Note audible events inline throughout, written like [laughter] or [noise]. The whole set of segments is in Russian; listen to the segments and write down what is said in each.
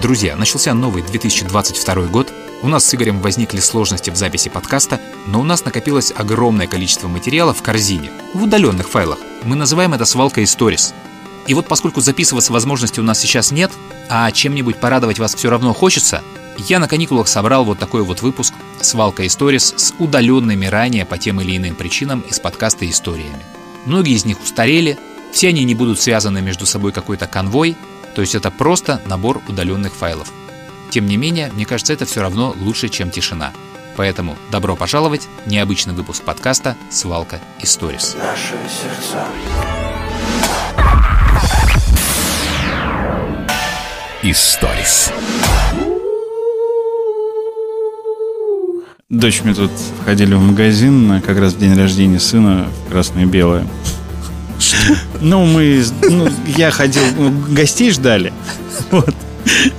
Друзья, начался новый 2022 год. У нас с Игорем возникли сложности в записи подкаста, но у нас накопилось огромное количество материала в корзине, в удаленных файлах. Мы называем это свалкой Stories. И вот поскольку записываться возможности у нас сейчас нет, а чем-нибудь порадовать вас все равно хочется, я на каникулах собрал вот такой вот выпуск «Свалка Stories» с удаленными ранее по тем или иным причинам из подкаста историями. Многие из них устарели, все они не будут связаны между собой какой-то конвой, то есть это просто набор удаленных файлов. Тем не менее, мне кажется, это все равно лучше, чем тишина. Поэтому добро пожаловать, необычный выпуск подкаста «Свалка Stories». Наши сердца. Историс. Дочь мне тут ходили в магазин как раз в день рождения сына в красное и белое. Ну, мы... Ну, я ходил... Гостей ждали. Вот.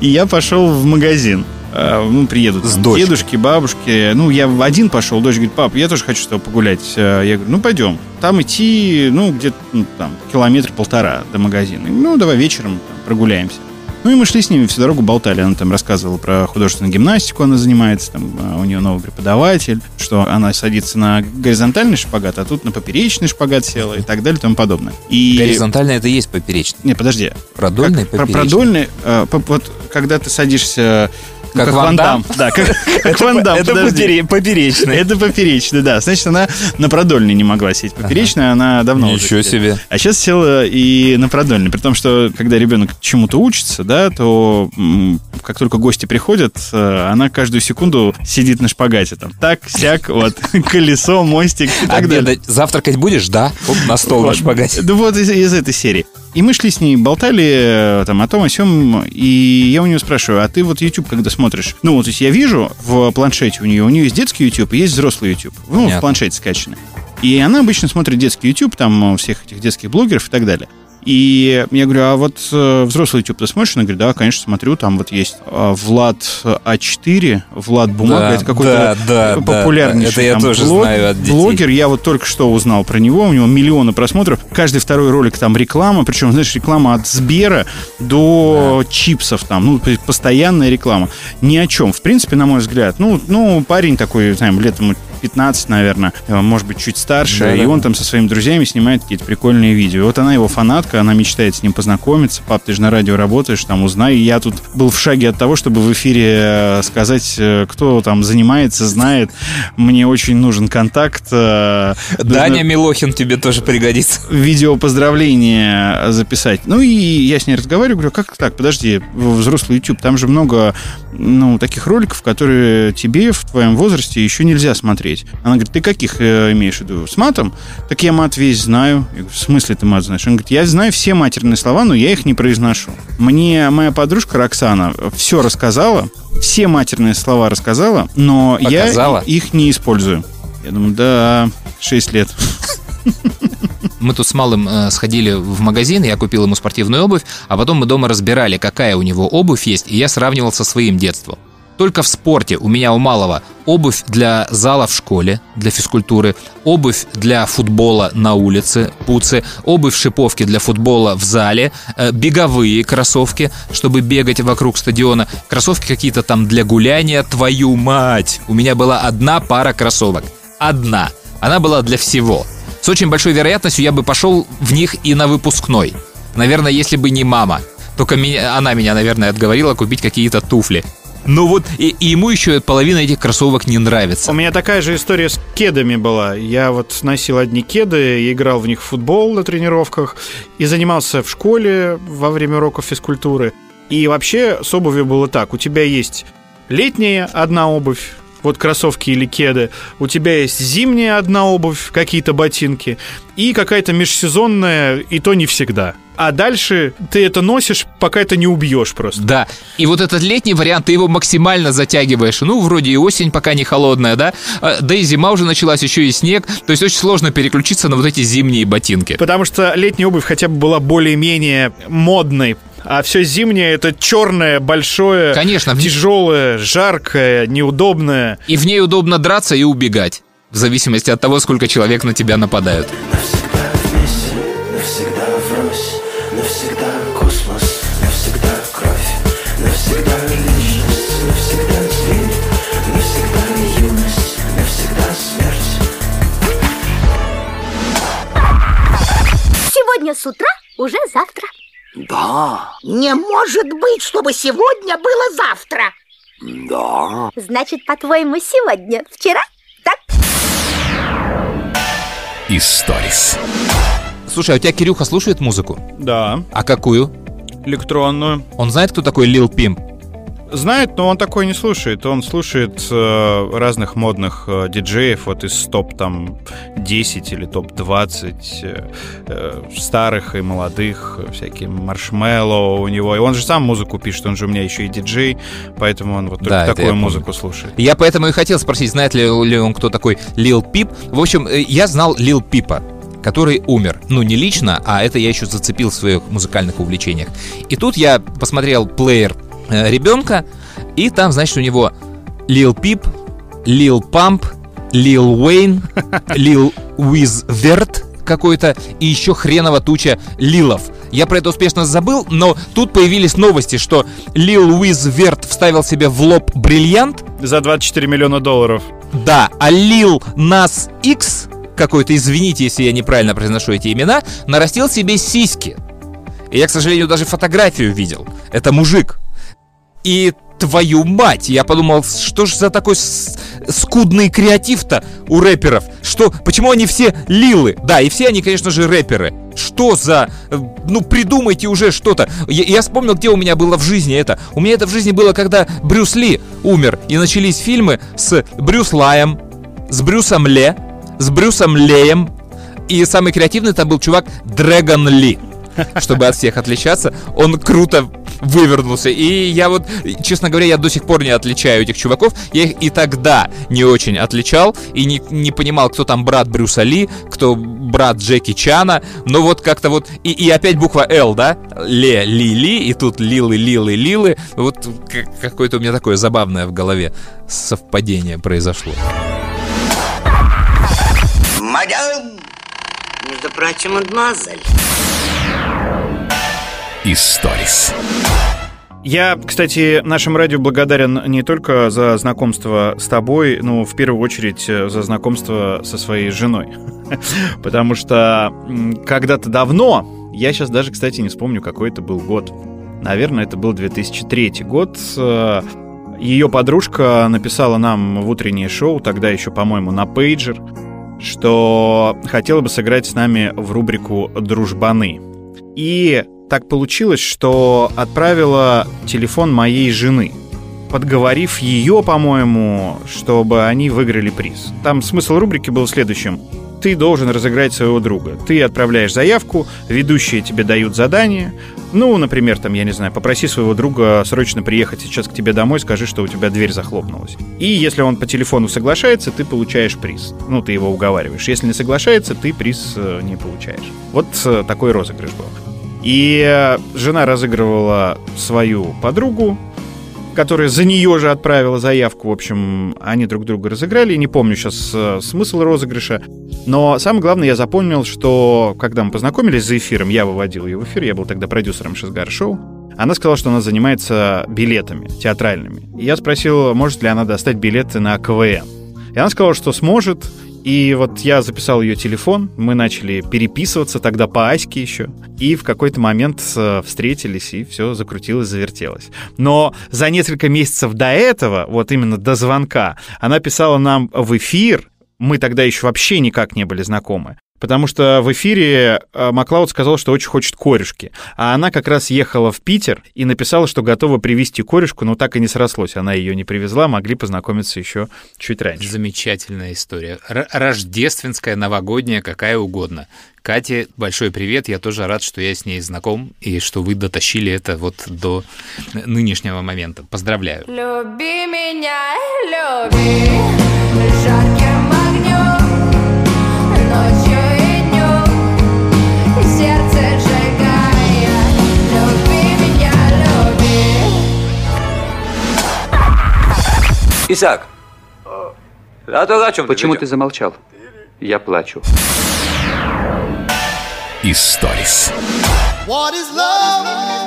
И я пошел в магазин. А, ну, приедут с там, дедушки, бабушки. Ну, я один пошел, дочь говорит, пап, я тоже хочу с тобой погулять. А, я говорю, ну, пойдем. Там идти, ну, где-то ну, там километр-полтора до магазина. Ну, давай вечером там, прогуляемся. Ну и мы шли с ними всю дорогу болтали. Она там рассказывала про художественную гимнастику, она занимается, там а, у нее новый преподаватель, что она садится на горизонтальный шпагат, а тут на поперечный шпагат села и так далее и тому подобное. И... Горизонтальный это и есть поперечный. Не, подожди. Продольный, как, поперечный. Продольный, э, вот когда ты садишься как, как Ван Дам. Да, как, [laughs] как Ван Дам. Это поперечный. Это поперечный, да. Значит, она на продольной не могла сесть. Поперечная она давно Ничего себе. А сейчас села и на продольной. При том, что когда ребенок чему-то учится, да, то как только гости приходят, э, она каждую секунду сидит на шпагате. Там так, сяк, вот, [laughs] колесо, мостик и так далее. Завтракать будешь? Да. На стол на шпагате. Да вот из этой серии. И мы шли с ней, болтали э, там о том, о сем, и я у нее спрашиваю, а ты вот YouTube когда смотришь? Ну, вот, то есть я вижу в планшете у нее, у нее есть детский YouTube и есть взрослый YouTube. Ну, Понятно. в планшете скачаны. И она обычно смотрит детский YouTube, там, всех этих детских блогеров и так далее. И я говорю, а вот э, взрослый YouTube ты смотришь? Она говорит, да, конечно, смотрю. Там вот есть э, Влад А4, Влад Бумага. Да, это какой-то да, да, популярнейший да, это я там, тоже блог, знаю от детей. блогер. Я вот только что узнал про него. У него миллионы просмотров. Каждый второй ролик там реклама. Причем, знаешь, реклама от Сбера до да. чипсов там. Ну, постоянная реклама. Ни о чем. В принципе, на мой взгляд. Ну, ну парень такой, знаем, лет ему 15, наверное, э, может быть, чуть старше, да, и да. он там со своими друзьями снимает какие-то прикольные видео. И вот она его фанатка, она мечтает с ним познакомиться. Пап, ты же на радио работаешь, там узнай. И я тут был в шаге от того, чтобы в эфире э, сказать, э, кто там занимается, знает. Мне очень нужен контакт. Даня Нужно Милохин тебе тоже пригодится. Видео поздравления записать. Ну и я с ней разговариваю, говорю, как так, подожди, взрослый YouTube, там же много ну, таких роликов, которые тебе в твоем возрасте еще нельзя смотреть смотреть. Она говорит, ты каких э, имеешь в виду? С матом? Так я мат весь знаю. Я говорю, в смысле ты мат знаешь? Он говорит, я знаю все матерные слова, но я их не произношу. Мне моя подружка Роксана все рассказала, все матерные слова рассказала, но Показала? я их не использую. Я думаю, да, 6 лет. Мы тут с малым э, сходили в магазин, я купил ему спортивную обувь, а потом мы дома разбирали, какая у него обувь есть, и я сравнивал со своим детством. Только в спорте у меня у малого обувь для зала в школе, для физкультуры, обувь для футбола на улице, пуцы, обувь шиповки для футбола в зале, э, беговые кроссовки, чтобы бегать вокруг стадиона, кроссовки какие-то там для гуляния, твою мать! У меня была одна пара кроссовок. Одна. Она была для всего. С очень большой вероятностью я бы пошел в них и на выпускной. Наверное, если бы не мама. Только меня, она меня, наверное, отговорила купить какие-то туфли. Ну вот, и, и ему еще половина этих кроссовок не нравится. У меня такая же история с кедами была. Я вот носил одни кеды, играл в них в футбол на тренировках и занимался в школе во время уроков физкультуры. И вообще с обувью было так. У тебя есть летняя одна обувь, вот кроссовки или кеды. У тебя есть зимняя одна обувь, какие-то ботинки, и какая-то межсезонная, и то не всегда. А дальше ты это носишь, пока это не убьешь просто. Да. И вот этот летний вариант, ты его максимально затягиваешь. Ну, вроде и осень пока не холодная, да? А, да и зима уже началась, еще и снег. То есть очень сложно переключиться на вот эти зимние ботинки. Потому что летняя обувь хотя бы была более-менее модной а все зимнее это черное, большое, Конечно, тяжелое, жаркое, неудобное. И в ней удобно драться и убегать, в зависимости от того, сколько человек на тебя нападают. Утра уже завтра. Да, Не может быть, чтобы сегодня было завтра. да. Значит, по-твоему, сегодня вчера? Так? Историс. Слушай, а у тебя Кирюха слушает музыку? Да, А какую? электронную. Он знает, кто такой Лил Пимп? Знает, но он такой не слушает. Он слушает э, разных модных э, диджеев, вот из топ там 10 или топ 20 э, э, старых и молодых, э, всякие маршмеллоу у него. И он же сам музыку пишет, он же у меня еще и диджей, поэтому он вот только Да, я такую помню. музыку слушает. Я поэтому и хотел спросить, знает ли, ли он, кто такой Лил Пип. В общем, э, я знал Лил Пипа который умер. Ну, не лично, а это я еще зацепил в своих музыкальных увлечениях. И тут я посмотрел плеер ребенка, и там, значит, у него Лил Пип, Лил Памп, Лил Уэйн, Лил Уизверт какой-то, и еще хреново туча Лилов. Я про это успешно забыл, но тут появились новости, что Лил Уизверт вставил себе в лоб бриллиант, За 24 миллиона долларов. да, а Лил Нас X, какой-то, извините, если я неправильно произношу эти имена, нарастил себе сиськи. И я, к сожалению, даже фотографию видел. Это мужик. И твою мать, я подумал, что ж за такой скудный креатив-то у рэперов? Что, почему они все лилы? Да, и все они, конечно же, рэперы. Что за... э, Ну, придумайте уже что-то. Я, я вспомнил, где у меня было в жизни это. У меня это в жизни было, когда Брюс Ли умер. И начались фильмы с Брюс Лаем, с Брюсом Ле, с Брюсом Леем. И самый креативный там был чувак Дрэгон Ли. Чтобы от всех отличаться, он круто вывернулся. И я вот, честно говоря, я до сих пор не отличаю этих чуваков. Я их и тогда не очень отличал. И не, не понимал, кто там брат Брюса Ли, кто брат Джеки Чана. Но вот как-то вот... И, и опять буква Л, да? Ле, Ли, Ли. И тут Лилы, Лилы, Лилы. Вот какое-то у меня такое забавное в голове совпадение произошло. Мадам! Между прочим, мадемуазель. Историс. Я, кстати, нашему радио благодарен не только за знакомство с тобой, но в первую очередь э, за знакомство со своей женой. [laughs] Потому что когда-то давно, я сейчас даже, кстати, не вспомню, какой это был год. Наверное, это был 2003 год. э, Ее подружка написала нам в утреннее шоу, тогда еще, по-моему, на пейджер, что хотела бы сыграть с нами в рубрику «Дружбаны». И так получилось, что отправила телефон моей жены, подговорив ее, по-моему, чтобы они выиграли приз. Там смысл рубрики был следующим. Ты должен разыграть своего друга. Ты отправляешь заявку, ведущие тебе дают задание. Ну, например, там, я не знаю, попроси своего друга срочно приехать сейчас к тебе домой, скажи, что у тебя дверь захлопнулась. И если он по телефону соглашается, ты получаешь приз. Ну, ты его уговариваешь. Если не соглашается, ты приз э, не получаешь. Вот э, такой розыгрыш был. И э, жена разыгрывала свою подругу, которая за нее же отправила заявку. В общем, они друг друга разыграли. Не помню сейчас э, смысл розыгрыша. Но самое главное, я запомнил, что когда мы познакомились за эфиром, я выводил ее в эфир, я был тогда продюсером Шизгар Шоу. Она сказала, что она занимается билетами театральными. И я спросил, может ли она достать билеты на КВН. И она сказала, что сможет. И вот я записал ее телефон, мы начали переписываться тогда по Аське еще. И в какой-то момент э, встретились, и все закрутилось, завертелось. Но за несколько месяцев до этого, вот именно до звонка, она писала нам в эфир, мы тогда еще вообще никак не были знакомы. Потому что в эфире э, Маклауд сказал, что очень хочет корешки. А она как раз ехала в Питер и написала, что готова привезти корешку, но так и не срослось. Она ее не привезла, могли познакомиться еще чуть раньше. Замечательная история. Р- рождественская, новогодняя, какая угодно. Кате, большой привет. Я тоже рад, что я с ней знаком и что вы дотащили это вот до нынешнего момента. Поздравляю. Люби меня, люби жарким Исаак, а то о чем Почему ты замолчал? Я плачу. Историс. What is love?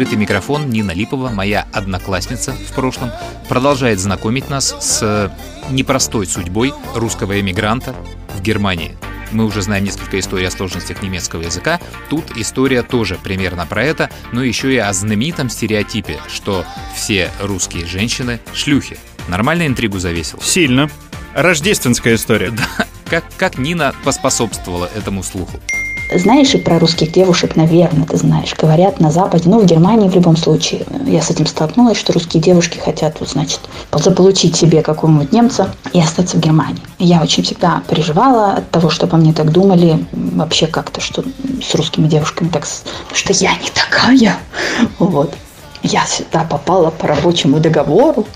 Открытый микрофон Нина Липова, моя одноклассница в прошлом, продолжает знакомить нас с непростой судьбой русского эмигранта в Германии. Мы уже знаем несколько историй о сложностях немецкого языка. Тут история тоже примерно про это, но еще и о знаменитом стереотипе, что все русские женщины – шлюхи. Нормально интригу завесил? Сильно. Рождественская история. [laughs] Да. Как, как Нина поспособствовала этому слуху? Знаешь, и про русских девушек, наверное, ты знаешь, говорят на Западе, ну, в Германии в любом случае. Я с этим столкнулась, что русские девушки хотят, вот, значит, заполучить себе какого-нибудь немца и остаться в Германии. Я очень всегда переживала от того, что обо мне так думали, вообще как-то, что с русскими девушками так, что я не такая. Вот. Я сюда попала по рабочему договору.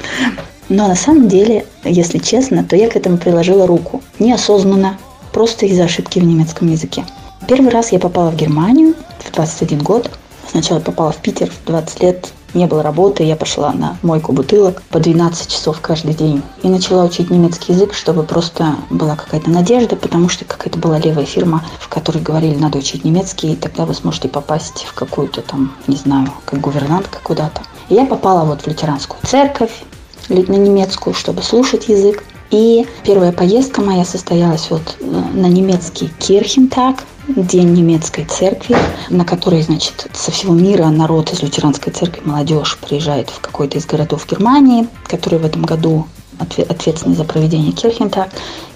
Но на самом деле, если честно, то я к этому приложила руку. Неосознанно, просто из-за ошибки в немецком языке. Первый раз я попала в Германию в 21 год. Сначала попала в Питер в 20 лет. Не было работы, я пошла на мойку бутылок по 12 часов каждый день. И начала учить немецкий язык, чтобы просто была какая-то надежда, потому что какая-то была левая фирма, в которой говорили, надо учить немецкий, и тогда вы сможете попасть в какую-то там, не знаю, как гувернантка куда-то. И я попала вот в лютеранскую церковь, на немецкую, чтобы слушать язык. И первая поездка моя состоялась вот э, на немецкий Кирхентаг, День немецкой церкви, на который, значит, со всего мира народ из лютеранской церкви, молодежь приезжает в какой-то из городов Германии, который в этом году ответственный за проведение Кирхентаг,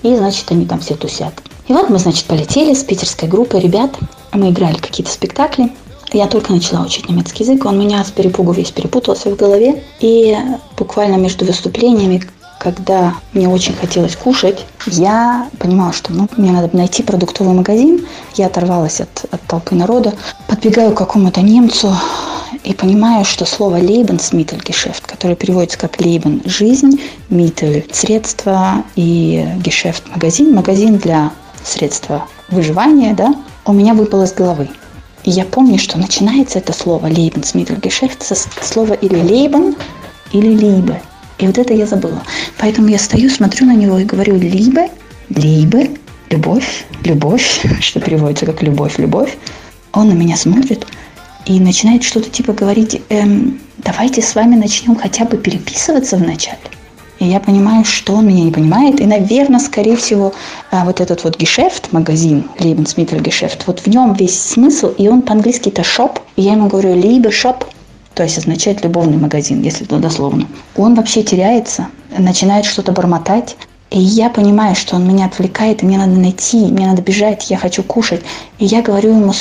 и, значит, они там все тусят. И вот мы, значит, полетели с питерской группой ребят, мы играли какие-то спектакли, я только начала учить немецкий язык, он у меня с перепугу весь перепутался в голове. И буквально между выступлениями когда мне очень хотелось кушать, я понимала, что ну, мне надо найти продуктовый магазин. Я оторвалась от, от толпы народа, подбегаю к какому-то немцу и понимаю, что слово «Lebensmittelgeschäft», которое переводится как «Leben» – «жизнь», «Mittel» – «средства» и «Geschäft» – «магазин», «магазин» для средства выживания, да, у меня выпало из головы. И я помню, что начинается это слово «Lebensmittelgeschäft» со слова или «Leben», или «Liebe». И вот это я забыла. Поэтому я стою, смотрю на него и говорю «либо», «либо», «любовь», «любовь», [laughs] что переводится как «любовь», «любовь». Он на меня смотрит и начинает что-то типа говорить эм, «давайте с вами начнем хотя бы переписываться вначале». И я понимаю, что он меня не понимает. И, наверное, скорее всего, а, вот этот вот гешефт, магазин, Lebensmittel гешефт, вот в нем весь смысл, и он по-английски это шоп. И я ему говорю, либо шоп, то есть означает любовный магазин, если это дословно. Он вообще теряется, начинает что-то бормотать, и я понимаю, что он меня отвлекает, и мне надо найти, мне надо бежать, я хочу кушать. И я говорю ему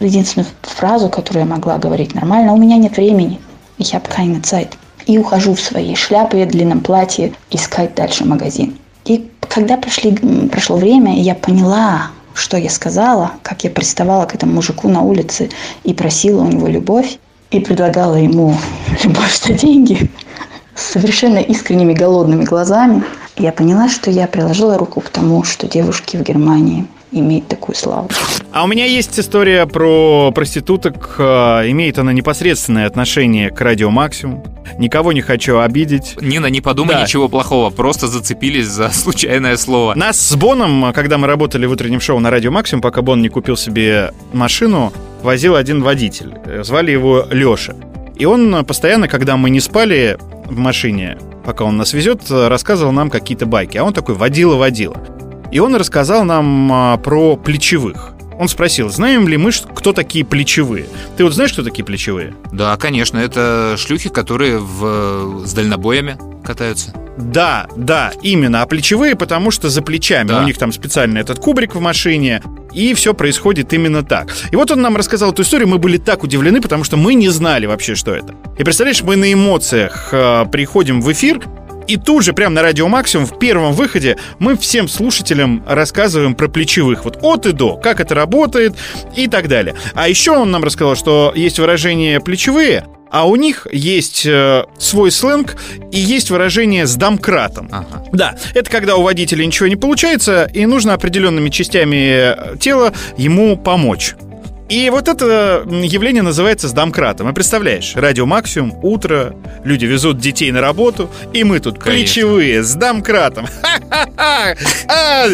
единственную фразу, которую я могла говорить нормально, у меня нет времени. Ich habe keine Zeit. И ухожу в своей шляпе, длинном платье, искать дальше магазин. И когда прошли, прошло время, я поняла, что я сказала, как я приставала к этому мужику на улице и просила у него любовь, и предлагала ему [laughs] любовь за деньги с совершенно искренними голодными глазами, я поняла, что я приложила руку к тому, что девушки в Германии имеют такую славу. А у меня есть история про проституток. А, имеет она непосредственное отношение к радио Максимум. Никого не хочу обидеть. Нина, не подумай Да. ничего плохого, просто зацепились за случайное слово. Нас с Боном, когда мы работали в утреннем шоу на радио Максимум, пока Бон не купил себе машину, возил один водитель. Э, Звали его Леша. И он постоянно, когда мы не спали в машине, пока он нас везет, рассказывал нам какие-то байки. А он такой водила-водила. И он рассказал нам а, про плечевых. Он спросил, знаем ли мы, кто такие плечевые? Ты вот знаешь, кто такие плечевые? Да, конечно, это шлюхи, которые в, с дальнобоями катаются. Да, да, именно. А плечевые, потому что за плечами. Да. У них там специально этот кубрик в машине. И все происходит именно так. И вот он нам рассказал эту историю, мы были так удивлены, потому что мы не знали вообще, что это. И представляешь, мы на эмоциях э, приходим в эфир, и тут же, прямо на Радио Максимум, в первом выходе, мы всем слушателям рассказываем про плечевых. Вот от и до, как это работает и так далее. А еще он нам рассказал, что есть выражение плечевые, а у них есть э, свой сленг и есть выражение с домкратом. Ага. Да, это когда у водителя ничего не получается, и нужно определенными частями тела ему помочь. И вот это явление называется сдамкратом. А представляешь, радио Максимум, утро, люди везут детей на работу, и мы тут Конечно. плечевые, с домкратом. [laughs] А,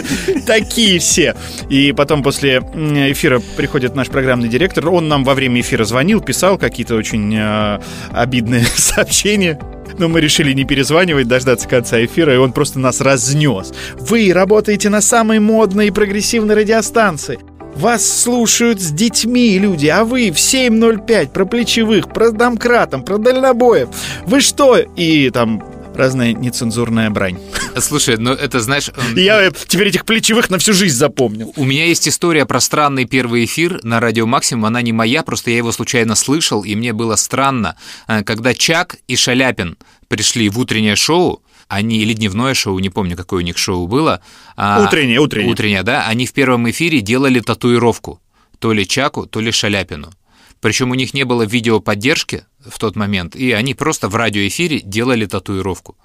Такие все. И потом после эфира приходит наш программный директор. Он нам во время эфира звонил, писал какие-то очень э, обидные [laughs] сообщения. Но мы решили не перезванивать, дождаться конца эфира, и он просто нас разнес. Вы работаете на самой модной и прогрессивной радиостанции. Вас слушают с детьми люди, а вы в 7.05 про плечевых, про домкратом, про дальнобоев. Вы что? И там разная нецензурная брань. Слушай, ну это, знаешь... [laughs] я э, теперь этих плечевых на всю жизнь запомнил. У меня есть история про странный первый эфир на радио Максимум. Она не моя, просто я его случайно слышал, и мне было странно, э, когда Чак и Шаляпин пришли в утреннее шоу, они или дневное шоу, не помню, какое у них шоу было. а, Утреннее, утреннее. Утреннее, да. Они в первом эфире делали татуировку. То ли Чаку, то ли Шаляпину. Причем у них не было видеоподдержки в тот момент, и они просто в радиоэфире делали татуировку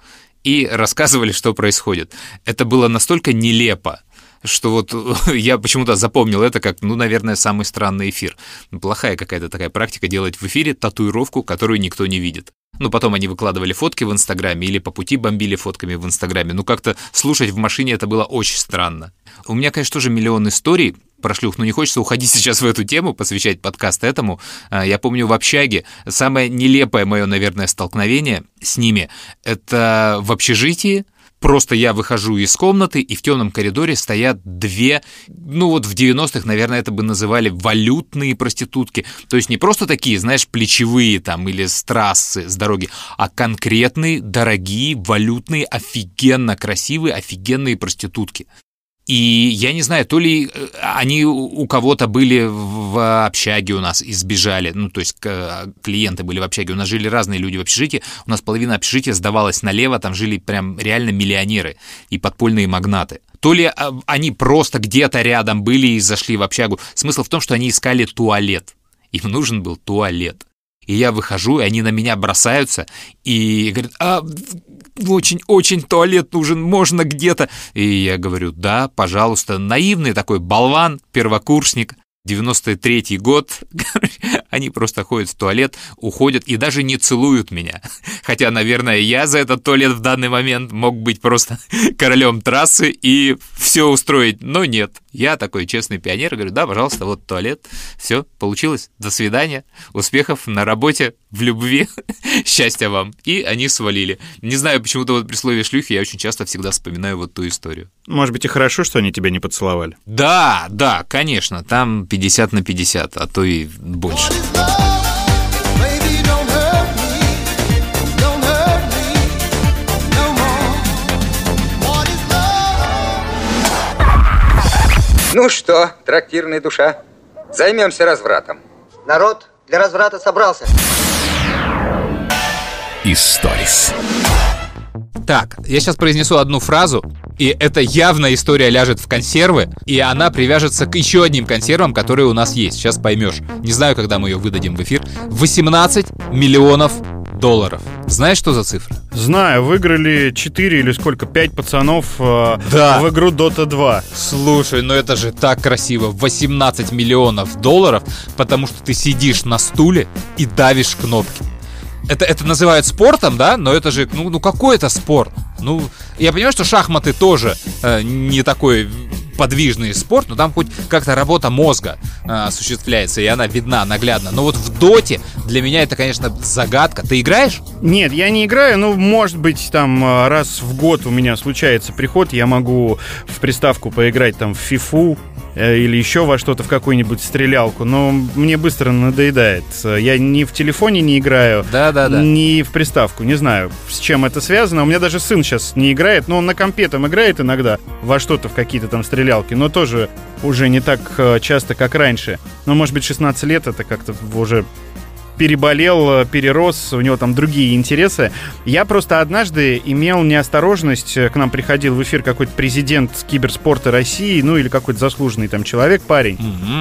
и рассказывали, что происходит. Это было настолько нелепо, что вот [laughs] я почему-то запомнил это как, ну, наверное, самый странный эфир. Плохая какая-то такая практика делать в эфире татуировку, которую никто не видит. Ну, потом они выкладывали фотки в Инстаграме или по пути бомбили фотками в Инстаграме. Ну, как-то слушать в машине это было очень странно. У меня, конечно, тоже миллион историй про шлюх, но не хочется уходить [laughs] сейчас в эту тему, посвящать подкаст этому. А, Я помню в общаге самое нелепое мое, наверное, столкновение с ними — это в общежитии, Просто я выхожу из комнаты, и в темном коридоре стоят две, ну вот в 90-х, наверное, это бы называли валютные проститутки. То есть не просто такие, знаешь, плечевые там или с трассы, с дороги, а конкретные, дорогие, валютные, офигенно красивые, офигенные проститутки. И я не знаю, то ли э, они у- кого-то были в общаге у нас и сбежали, ну, то есть клиенты были в общаге, у нас жили разные люди в общежитии, у нас половина общежития сдавалась налево, там жили прям реально миллионеры и подпольные магнаты. То ли а, они просто где-то рядом были и зашли в общагу. Смысл в том, что они искали туалет. Им нужен был туалет. И я выхожу, и они на меня бросаются и говорят, а, очень-очень туалет нужен, можно где-то. И я говорю, да, пожалуйста. Наивный такой болван, первокурсник, 93-й год, [laughs] они просто ходят в туалет, уходят и даже не целуют меня. [laughs] Хотя, наверное, я за этот туалет в данный момент мог быть просто [laughs] королем трассы и все устроить, но нет. Я такой честный пионер, говорю, да, пожалуйста, вот туалет, все, получилось, до свидания, успехов на работе, в любви, [laughs] счастья вам. И они свалили. Не знаю, почему-то вот при слове шлюхи я очень часто всегда вспоминаю вот ту историю. Может быть, и хорошо, что они тебя не поцеловали. Да, да, конечно, там 50 на 50, а то и больше. Ну что, трактирная душа, займемся развратом. Народ для разврата собрался. Историс. Так, я сейчас произнесу одну фразу, и эта явно история ляжет в консервы, и она привяжется к еще одним консервам, которые у нас есть. Сейчас поймешь. Не знаю, когда мы ее выдадим в эфир. 18 миллионов долларов. Знаешь, что за цифра? Знаю, выиграли 4 или сколько, 5 пацанов э, Да. в игру Dota 2. Слушай, ну это же так красиво. 18 миллионов долларов, потому что ты сидишь на стуле и давишь кнопки. Это, это называют спортом, да? Но это же, ну, ну какой это спорт? Ну, я понимаю, что шахматы тоже э, не такой подвижный спорт, но там хоть как-то работа мозга э, осуществляется, и она видна наглядно. Но вот в доте для меня это, конечно, загадка. Ты играешь? Нет, я не играю, ну, может быть, там э, раз в год у меня случается приход, я могу в приставку поиграть там в фифу э, или еще во что-то, в какую-нибудь стрелялку, но мне быстро надоедает. Я ни в телефоне не играю, Да-да-да. ни в приставку, не знаю, с чем это связано. У меня даже сын сейчас не играет, но он на компе там играет иногда во что-то, в какие-то там стрелялки, но тоже уже не так э, часто, как раньше. Но, может быть, 16 лет это как-то уже переболел, э, перерос, у него там другие интересы. Я просто однажды имел неосторожность, э, к нам приходил в эфир какой-то президент киберспорта России, ну или какой-то заслуженный там человек, парень,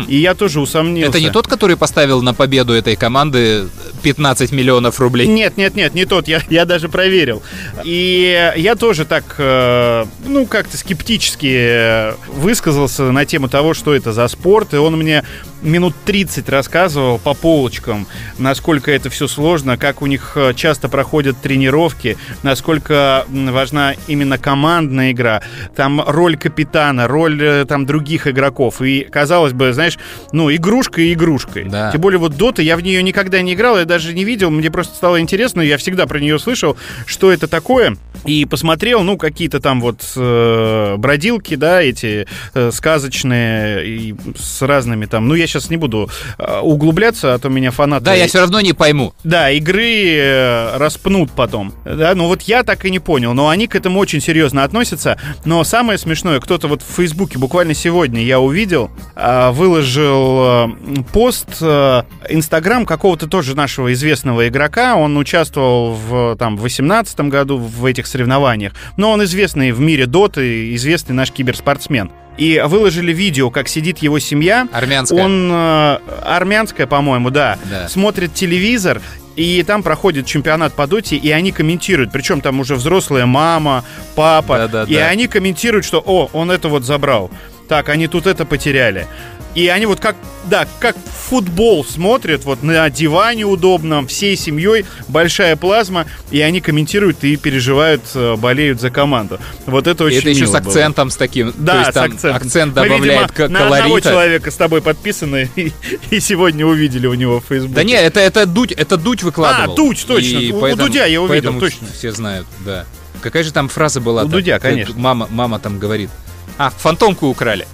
и я тоже усомнился. Это не тот, который поставил на победу этой команды 15 миллионов рублей. Нет, нет, нет, не тот. Я, я даже проверил. И я тоже так, э, ну, как-то скептически высказался на тему того, что это за спорт. И он мне минут 30 рассказывал по полочкам, насколько это все сложно, как у них э, часто проходят тренировки, насколько важна именно командная игра, там роль капитана, роль э, там других игроков. И казалось бы, знаешь, ну, игрушка и игрушкой. Да. Тем более вот Дота, я в нее никогда не играл, я даже не видел, мне просто стало интересно, я всегда про нее слышал, что это такое. И посмотрел, ну, какие-то там вот э, бродилки, да, эти э, сказочные, и с разными там. Ну, я сейчас не буду э, углубляться, а то меня фанаты... Да, я все равно не пойму. Да, игры э, распнут потом. Да, ну вот я так и не понял, но они к этому очень серьезно относятся. Но самое смешное, кто-то вот в Фейсбуке буквально сегодня я увидел, а, выложил э, пост э, Инстаграм какого-то тоже нашего известного игрока. Он участвовал в там в 18 году в этих соревнованиях. Но он известный в мире доты, известный наш киберспортсмен. И выложили видео, как сидит его семья. Армянская. Он э, армянская, по-моему, да, Да. смотрит телевизор, и там проходит чемпионат по доте, и они комментируют. Причем там уже взрослая мама, папа. Да-да-да. и они комментируют, что «О, он это вот забрал». Так, они тут это потеряли. И они вот как, да, как футбол смотрят, вот на диване удобном, всей семьей, большая плазма, и они комментируют и переживают, э, болеют за команду. Вот это И очень это еще с было. акцентом с таким. Да, то есть с там акцентом. акцент Мы, добавляет видимо, к- на одного колорита. человека с тобой подписаны, [laughs] и, и сегодня увидели у него в Фейсбуке. Да не, это, это Дудь, это Дудь выкладывал. А, Дудь, точно. И У- у поэтому- Дудя я увидел, точно. Все знают, да. Какая же там фраза была? У Дудя, конечно. Мама, мама там говорит. А, фантомку украли.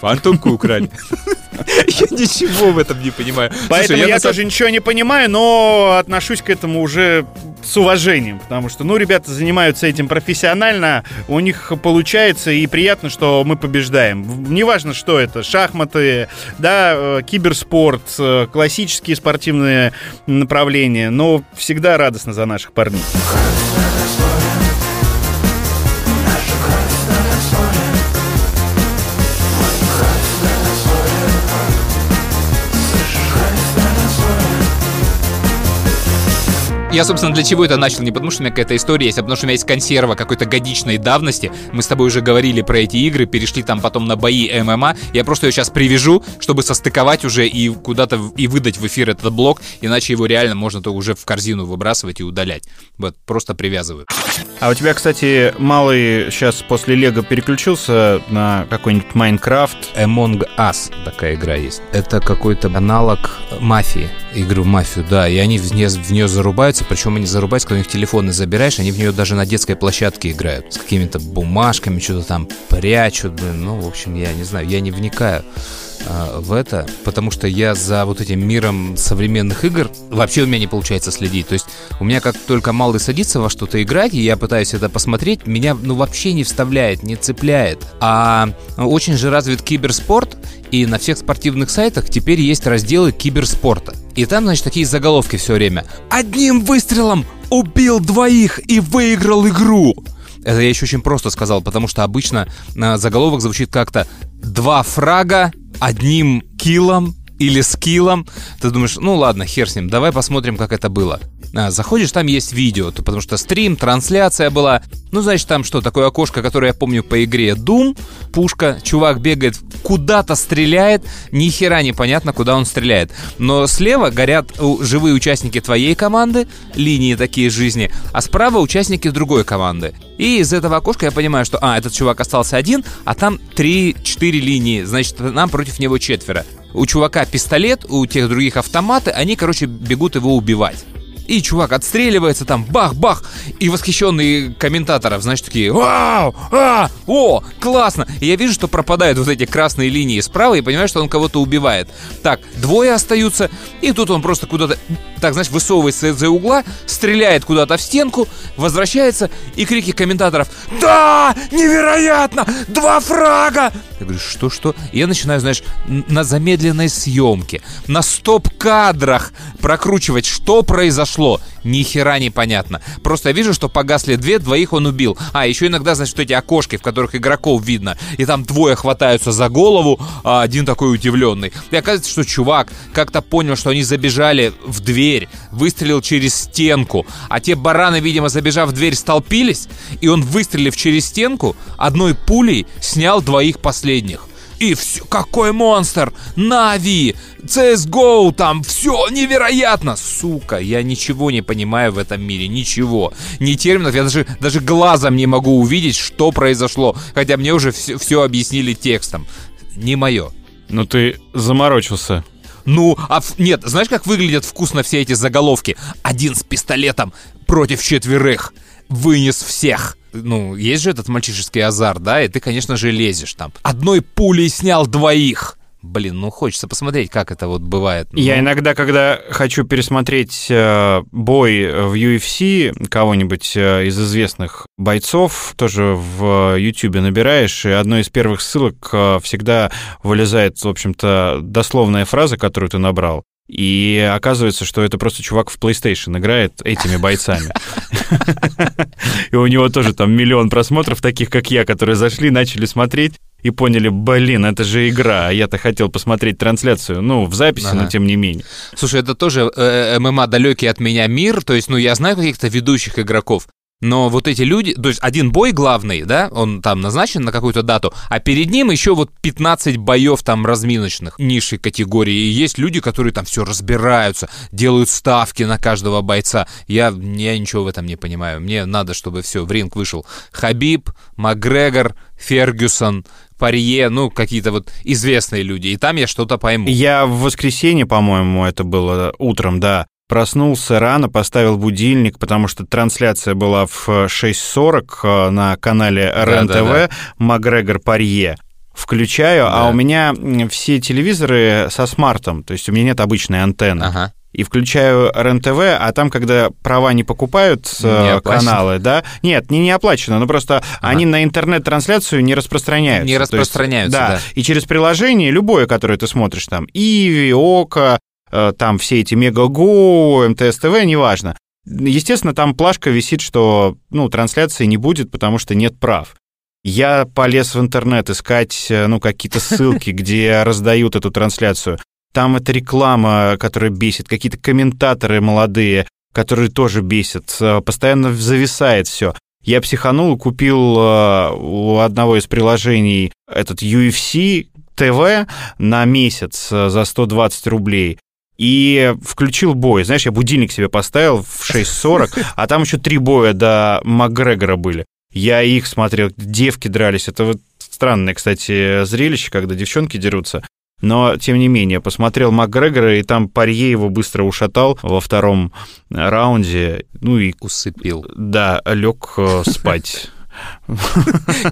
Фантомку украли. [laughs] Я ничего в этом не понимаю. Поэтому Слушай, я, тоже ничего не понимаю, но отношусь к этому уже с уважением, потому что, ну, ребята занимаются этим профессионально, у них получается, и приятно, что мы побеждаем. Неважно, что это, шахматы, да, э, киберспорт, э, классические спортивные направления, но всегда радостно за наших парней. Я, собственно, для чего это начал? Не потому, что у меня какая-то история есть, а потому, что у меня есть консерва какой-то годичной давности. Мы с тобой уже говорили про эти игры, перешли там потом на бои ММА. Я просто ее сейчас привяжу, чтобы состыковать уже и куда-то и выдать в эфир этот блок, иначе его реально можно то уже в корзину выбрасывать и удалять. Вот, просто привязываю. А у тебя, кстати, малый сейчас после Лего переключился на какой-нибудь Майнкрафт. Among Us такая игра есть. Это какой-то аналог мафии. Игру в мафию, да. И они в нее, в нее зарубаются, причем они зарубаются, когда у них телефоны забираешь, они в нее даже на детской площадке играют. С какими-то бумажками, что-то там прячут, блин. Ну, в общем, я не знаю, я не вникаю а, в это, потому что я за вот этим миром современных игр вообще у меня не получается следить. То есть у меня как только малый садится во что-то играть, и я пытаюсь это посмотреть, меня ну вообще не вставляет, не цепляет. А очень же развит киберспорт, и на всех спортивных сайтах теперь есть разделы киберспорта. И там, значит, такие заголовки все время. Одним выстрелом убил двоих и выиграл игру. Это я еще очень просто сказал, потому что обычно э, заголовок звучит как-то «Два фрага одним киллом или скиллом». Ты думаешь, ну ладно, хер с ним, давай посмотрим, как это было. А, заходишь, там есть видео, то- потому что стрим, трансляция была. Ну, значит, там что, такое окошко, которое я помню по игре Doom. Пушка, чувак бегает, куда-то стреляет, ни хера непонятно, куда он стреляет. Но слева горят живые участники твоей команды, линии такие жизни, а справа участники другой команды. И из этого окошка я понимаю, что, а, этот чувак остался один, а там 3-4 линии, значит, нам против него четверо. У чувака пистолет, у тех других автоматы, они, короче, бегут его убивать. И чувак отстреливается там, бах-бах, и восхищенные комментаторов, значит, такие, вау, а, о, классно. И я вижу, что пропадают вот эти красные линии справа, и понимаю, что он кого-то убивает. Так, двое остаются, и тут он просто куда-то, так, знаешь, высовывается из-за угла, стреляет куда-то в стенку, возвращается, и крики комментаторов, да, невероятно, два фрага. Я говорю, что-что? Я начинаю, знаешь, на замедленной съемке, на стоп-кадрах прокручивать, что произошло. Ни хера непонятно. Просто я вижу, что погасли две, двоих он убил. А, еще иногда, значит, эти окошки, в которых игроков видно. И там двое хватаются за голову, а один такой удивленный. И оказывается, что чувак как-то понял, что они забежали в дверь, выстрелил через стенку. А те бараны, видимо, забежав в дверь, столпились. И он, выстрелив через стенку, одной пулей снял двоих последних. И все, какой монстр! Нави! CSGO там, все невероятно! Сука, я ничего не понимаю в этом мире, ничего. Ни терминов, я даже, даже глазом не могу увидеть, что произошло. Хотя мне уже все, все объяснили текстом. Не мое. Ну ты заморочился. Ну, а нет, знаешь, как выглядят вкусно все эти заголовки? Один с пистолетом против четверых. Вынес всех. Ну, есть же этот мальчишеский азарт, да? И ты, конечно же, лезешь там. Одной пулей снял двоих. Блин, ну хочется посмотреть, как это вот бывает. Я Ну, иногда, когда хочу пересмотреть э, бой в UFC кого-нибудь э, из известных бойцов, тоже в YouTube набираешь, и одной из первых ссылок э, всегда вылезает, в общем-то, дословная фраза, которую ты набрал. И оказывается, что это просто чувак в PlayStation играет этими бойцами. И у него тоже там миллион просмотров, таких как я, которые зашли, начали смотреть и поняли, блин, это же игра, а я-то хотел посмотреть трансляцию, ну, в записи, но Ага. тем не менее. Слушай, это тоже э, ММА далекий от меня мир. То есть, ну, я знаю каких-то ведущих игроков. Но вот эти люди, то есть один бой главный, да, он там назначен на какую-то дату, а перед ним еще вот 15 боев там разминочных низшей категории. И есть люди, которые там все разбираются, делают ставки на каждого бойца. Я, я ничего в этом не понимаю. Мне надо, чтобы все, в ринг вышел Хабиб, Макгрегор, Фергюсон, Парье, ну, какие-то вот известные люди. И там я что-то пойму. Я в воскресенье, по-моему, это было утром, да, проснулся рано, поставил будильник, потому что трансляция была в 6.40 э, на канале РЕН-ТВ «Макгрегор Парье». Включаю, а Да. у меня все телевизоры со смартом, то есть у меня нет обычной антенны. Ага. И включаю РЕН-ТВ, а там, когда права не покупают э, Не оплачено. каналы, да, нет, не, не оплачено, но просто они на интернет-трансляцию не распространяются. Не То есть, распространяются, да. И через приложение, любое, которое ты смотришь, там, Иви, Ока, э, там все эти Мегаго, МТС ТВ, неважно. Естественно, там плашка висит, что, ну, трансляции не будет, потому что нет прав. Я полез в интернет искать, э, ну, какие-то [laughs] ссылки, где раздают эту трансляцию. Там это реклама, которая бесит, какие-то комментаторы молодые, которые тоже бесят, э, постоянно зависает все. Я психанул купил э, у одного из приложений этот UFC ТВ на месяц э, за 120 рублей. И включил бой. Знаешь, я будильник себе поставил в 6.40, а там еще три боя до Макгрегора были. Я их смотрел, девки дрались. Это вот странное, кстати, зрелище, когда девчонки дерутся. Но, тем не менее, посмотрел Макгрегора, и там Парье его быстро ушатал во втором раунде. Ну и, Усыпил. да, лег э, спать.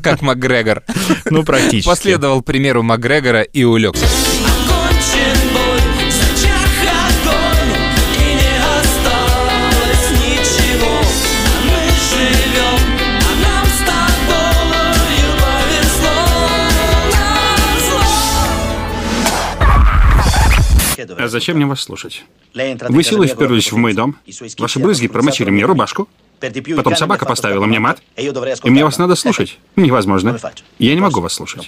Как Макгрегор. Ну, практически. Последовал примеру Макгрегора и улегся. А зачем мне вас слушать? Вы силой вперлись в мой дом, ваши брызги промочили мне рубашку, потом собака поставила мне мат, и мне вас надо слушать. [laughs] Невозможно. Я не могу вас слушать.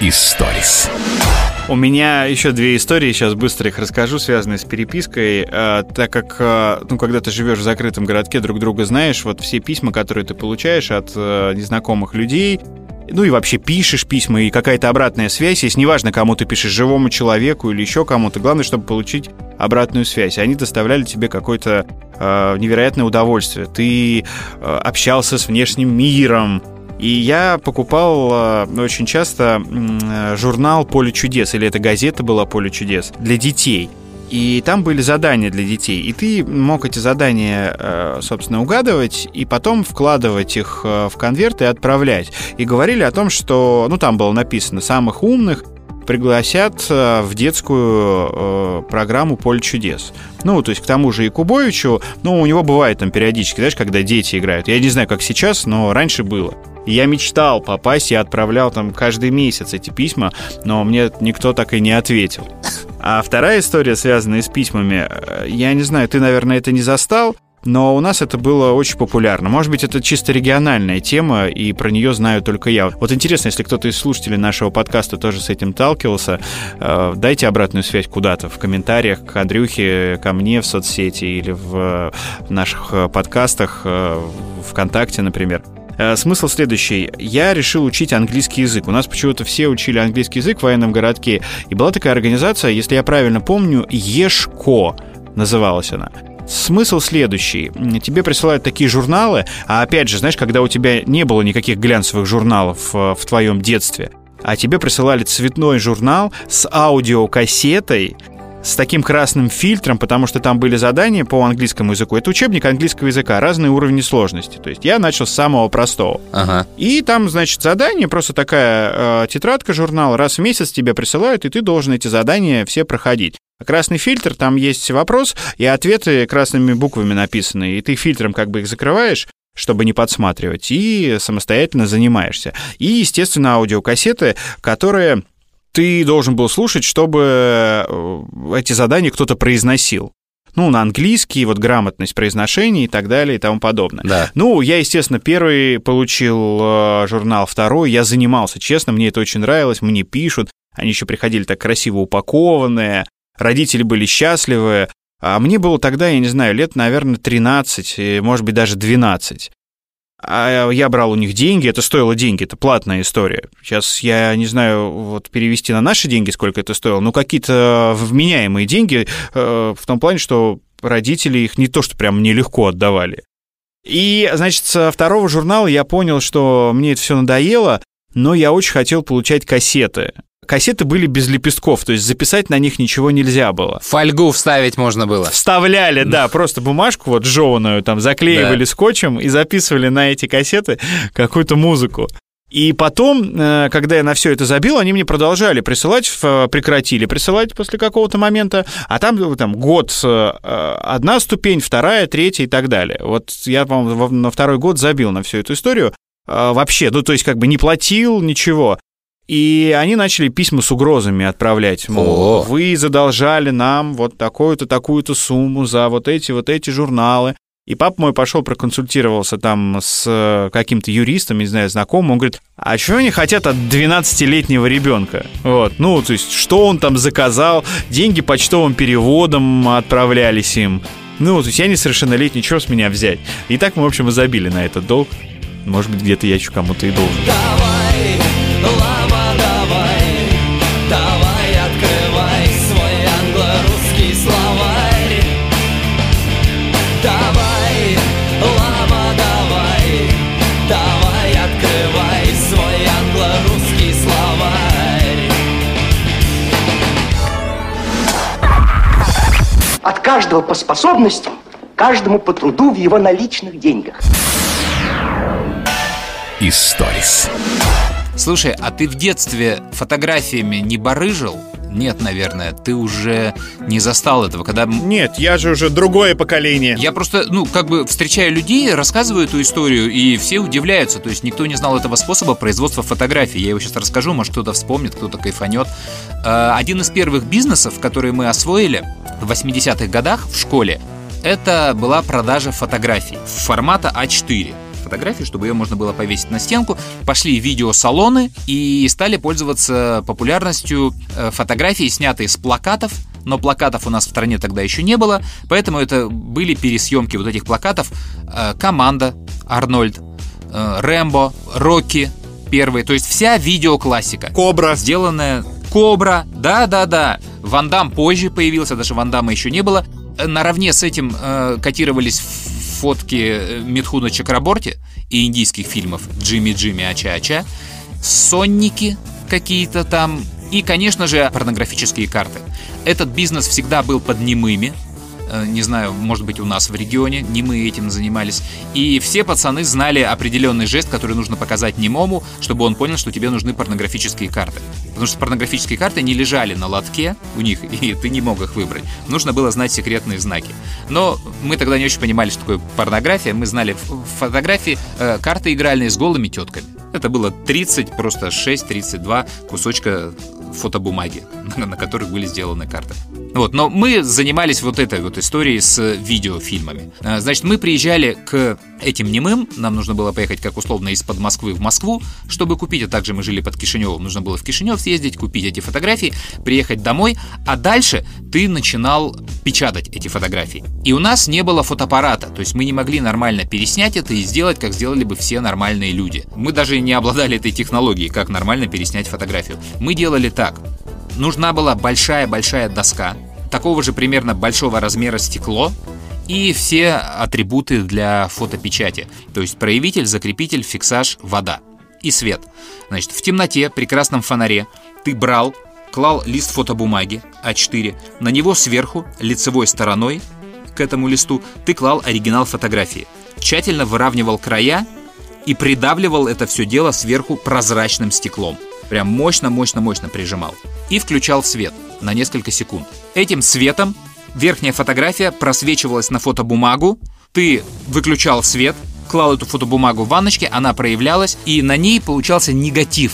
Историс. У меня еще две истории, сейчас быстро их расскажу, связанные с перепиской. Э, так как, э, ну, когда ты живешь в закрытом городке, друг друга знаешь, вот все письма, которые ты получаешь от э, незнакомых людей, ну и вообще пишешь письма, и какая-то обратная связь есть, неважно, кому ты пишешь, живому человеку или еще кому-то, главное, чтобы получить обратную связь. Они доставляли тебе какое-то э, невероятное удовольствие. Ты э, общался с внешним миром, и я покупал э, очень часто э, журнал «Поле чудес», или это газета была «Поле чудес» для детей. И там были задания для детей. И ты мог эти задания, э, собственно, угадывать и потом вкладывать их э, в конверт и отправлять. И говорили о том, что, ну, там было написано, самых умных пригласят э, в детскую э, программу «Поле чудес». Ну, то есть к тому же и Кубовичу, ну, у него бывает там периодически, знаешь, когда дети играют. Я не знаю, как сейчас, но раньше было. Я мечтал попасть, я отправлял там каждый месяц эти письма, но мне никто так и не ответил. А вторая история, связанная с письмами, э, я не знаю, ты, наверное, это не застал, но у нас это было очень популярно. Может быть, это чисто региональная тема, и про нее знаю только я. Вот интересно, если кто-то из слушателей нашего подкаста тоже с этим сталкивался, э, дайте обратную связь куда-то в комментариях к Андрюхе, ко мне в соцсети или в наших э, подкастах, э, ВКонтакте, например. Смысл следующий. Я решил учить английский язык. У нас почему-то все учили английский язык в военном городке. И была такая организация, если я правильно помню, ЕШКО называлась она. Смысл следующий. Тебе присылают такие журналы, а опять же, знаешь, когда у тебя не было никаких глянцевых журналов э, в твоем детстве, а тебе присылали цветной журнал с аудиокассетой, с таким красным фильтром, потому что там были задания по английскому языку. Это учебник английского языка, разные уровни сложности. То есть я начал с самого простого. Ага. И там, значит, задание, просто такая э, тетрадка, журнал, раз в месяц тебе присылают, и ты должен эти задания все проходить. Красный фильтр, там есть вопрос, и ответы красными буквами написаны, и ты фильтром как бы их закрываешь, чтобы не подсматривать, и самостоятельно занимаешься. И, естественно, аудиокассеты, которые ты должен был слушать, чтобы э, эти задания кто-то произносил. Ну, на английский, вот грамотность произношения и так далее и тому подобное. Да. Ну, я, естественно, первый получил э, журнал, второй, я занимался, честно, мне это очень нравилось, мне пишут, они еще приходили так красиво упакованные, родители были счастливы, а мне было тогда, я не знаю, лет, наверное, 13, может быть, даже 12. А я брал у них деньги, это стоило деньги, это платная история. Сейчас я не знаю, вот перевести на наши деньги, сколько это стоило, но какие-то вменяемые деньги э, в том плане, что родители их не то, что прям мне легко отдавали. И, значит, со второго журнала я понял, что мне это все надоело, но я очень хотел получать кассеты кассеты были без лепестков, то есть записать на них ничего нельзя было. Фольгу вставить можно было. Вставляли, да, просто бумажку вот жеванную там заклеивали да. скотчем и записывали на эти кассеты какую-то музыку. И потом, э, когда я на все это забил, они мне продолжали присылать, прекратили присылать после какого-то момента, а там, там год э, одна ступень, вторая, третья и так далее. Вот я, по-моему, на второй год забил на всю эту историю э, вообще, ну, то есть как бы не платил ничего. И они начали письма с угрозами отправлять. Мол, О. вы задолжали нам вот такую-то, такую-то сумму за вот эти, вот эти журналы. И папа мой пошел, проконсультировался там с э, каким-то юристом, не знаю, знакомым. Он говорит, а что они хотят от 12-летнего ребенка? Вот, ну, то есть, что он там заказал? Деньги почтовым переводом отправлялись им. Ну, то есть, я несовершеннолетний, что с меня взять? И так мы, в общем, и забили на этот долг. Может быть, где-то я еще кому-то и должен. Давай, каждого по способностям, каждому по труду в его наличных деньгах. Историс. Слушай, а ты в детстве фотографиями не барыжил? Нет, наверное, ты уже не застал этого, когда... Нет, я же уже другое поколение. Я просто, ну, как бы встречаю людей, рассказываю эту историю, и все удивляются. То есть никто не знал этого способа производства фотографий. Я его сейчас расскажу, может, кто-то вспомнит, кто-то кайфанет. Э, Один из первых бизнесов, которые мы освоили в 80-х годах в школе, это была продажа фотографий формата А4 фотографии, чтобы ее можно было повесить на стенку. Пошли видеосалоны и стали пользоваться популярностью э, фотографии, снятые с плакатов, но плакатов у нас в стране тогда еще не было, поэтому это были пересъемки вот этих плакатов. Э, Команда, Арнольд, э, Рэмбо, Рокки, первый, то есть вся видеоклассика. Кобра. Сделанная Кобра, да-да-да. Ван Дам позже появился, даже Ван Дамма еще не было. Наравне с этим э, котировались фотки э, Митхуна Чакраборти и индийских фильмов Джимми Джимми Ача Ача, сонники какие-то там и, конечно же, порнографические карты. Этот бизнес всегда был под немыми, не знаю, может быть, у нас в регионе, не мы этим занимались. И все пацаны знали определенный жест, который нужно показать немому, чтобы он понял, что тебе нужны порнографические карты. Потому что порнографические карты не лежали на лотке у них, [laughs] и ты не мог их выбрать. Нужно было знать секретные знаки. Но мы тогда не очень понимали, что такое порнография. Мы знали фотографии, э, карты игральные с голыми тетками. Это было 30, просто 6-32 кусочка фотобумаги, [laughs] на, которых были сделаны карты. Вот, но мы занимались вот этой вот историей с видеофильмами. А, Значит, мы приезжали к этим немым, нам нужно было поехать как условно из-под Москвы в Москву, чтобы купить, а также мы жили под Кишиневым, нужно было в Кишинев съездить, купить эти фотографии, приехать домой, а дальше ты начинал печатать эти фотографии. И у нас не было фотоаппарата, то есть мы не могли нормально переснять это и сделать, как сделали бы все нормальные люди. Мы даже не обладали этой технологией, как нормально переснять фотографию. Мы делали так. Нужна была большая-большая доска, такого же примерно большого размера стекло, и все атрибуты для фотопечати. То есть проявитель, закрепитель, фиксаж, вода и свет. Значит, в темноте, при красном фонаре ты брал, клал лист фотобумаги А4, на него сверху, лицевой стороной к этому листу, ты клал оригинал фотографии. Тщательно выравнивал края и придавливал это все дело сверху прозрачным стеклом. Прям мощно-мощно-мощно прижимал. И включал свет на несколько секунд. Этим светом верхняя фотография просвечивалась на фотобумагу, ты выключал свет, клал эту фотобумагу в ванночке, она проявлялась, и на ней получался негатив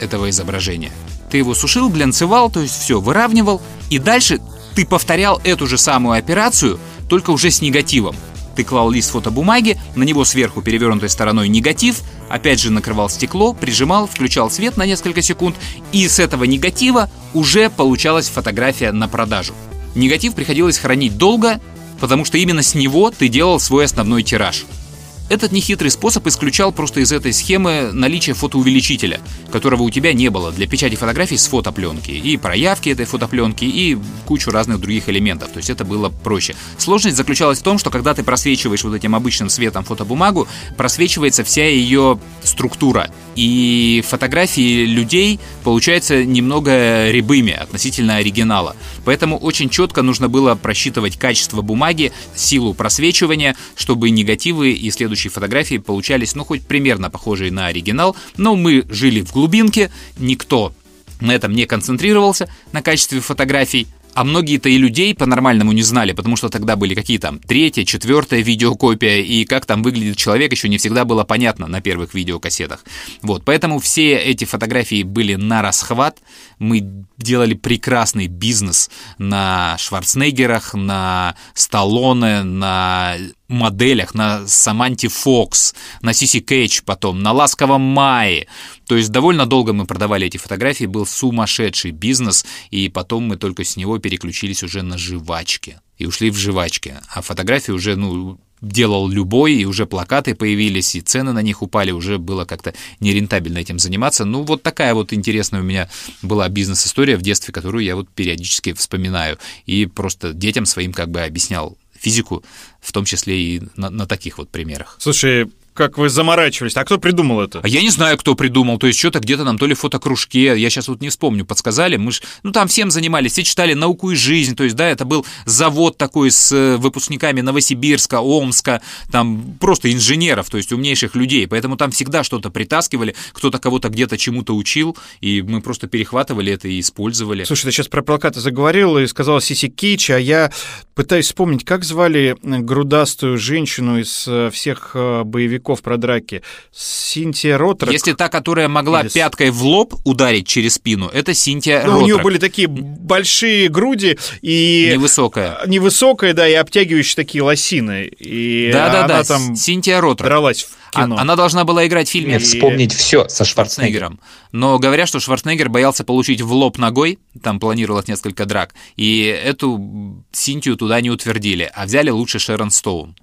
этого изображения. Ты его сушил, глянцевал, то есть все, выравнивал, и дальше ты повторял эту же самую операцию, только уже с негативом. Ты клал лист фотобумаги, на него сверху перевернутой стороной негатив, опять же накрывал стекло, прижимал, включал свет на несколько секунд, и с этого негатива уже получалась фотография на продажу. Негатив приходилось хранить долго, потому что именно с него ты делал свой основной тираж. Этот нехитрый способ исключал просто из этой схемы наличие фотоувеличителя, которого у тебя не было для печати фотографий с фотопленки, и проявки этой фотопленки, и кучу разных других элементов. То есть это было проще. Сложность заключалась в том, что когда ты просвечиваешь вот этим обычным светом фотобумагу, просвечивается вся ее структура. И фотографии людей получаются немного рябыми относительно оригинала. Поэтому очень четко нужно было просчитывать качество бумаги, силу просвечивания, чтобы негативы и следующие фотографии получались, ну, хоть примерно похожие на оригинал. Но мы жили в глубинке, никто на этом не концентрировался, на качестве фотографий. А многие-то и людей по-нормальному не знали, потому что тогда были какие там третья, четвертая видеокопия, и как там выглядит человек еще не всегда было понятно на первых видеокассетах. Вот, поэтому все эти фотографии были на расхват. Мы делали прекрасный бизнес на Шварценеггерах, на Сталлоне, на моделях, на Саманте Фокс, на Сиси Кейдж потом, на Ласковом Мае. То есть довольно долго мы продавали эти фотографии, был сумасшедший бизнес, и потом мы только с него переключились уже на жвачки. И ушли в жвачки. А фотографии уже, ну, делал любой, и уже плакаты появились, и цены на них упали, уже было как-то нерентабельно этим заниматься. Ну, вот такая вот интересная у меня была бизнес-история в детстве, которую я вот периодически вспоминаю. И просто детям своим как бы объяснял физику, в том числе и на, на таких вот примерах. Слушай, как вы заморачивались. А кто придумал это? А я не знаю, кто придумал. То есть что-то где-то нам то ли в фотокружке, я сейчас вот не вспомню, подсказали. Мы ж, ну там всем занимались, все читали «Науку и жизнь». То есть, да, это был завод такой с э, выпускниками Новосибирска, Омска, там просто инженеров, то есть умнейших людей. Поэтому там всегда что-то притаскивали, кто-то кого-то где-то чему-то учил, и мы просто перехватывали это и использовали. Слушай, ты сейчас про плакаты заговорил и сказал Сиси Кич, а я пытаюсь вспомнить, как звали грудастую женщину из э, всех э, боевиков про драки? Синтия Ротрак? Если та, которая могла Или... пяткой в лоб ударить через спину, это Синтия ну, Ротрак. У нее были такие большие груди и... Невысокая. Невысокая, да, и обтягивающие такие лосины. И да, да, да, там Синтия Ротрак. дралась в кино. А, она должна была играть в фильме Мне вспомнить все со Шварценеггером. Но говорят, что Шварценеггер боялся получить в лоб ногой, там планировалось несколько драк, и эту Синтию туда не утвердили, а взяли лучше Шерон Стоун.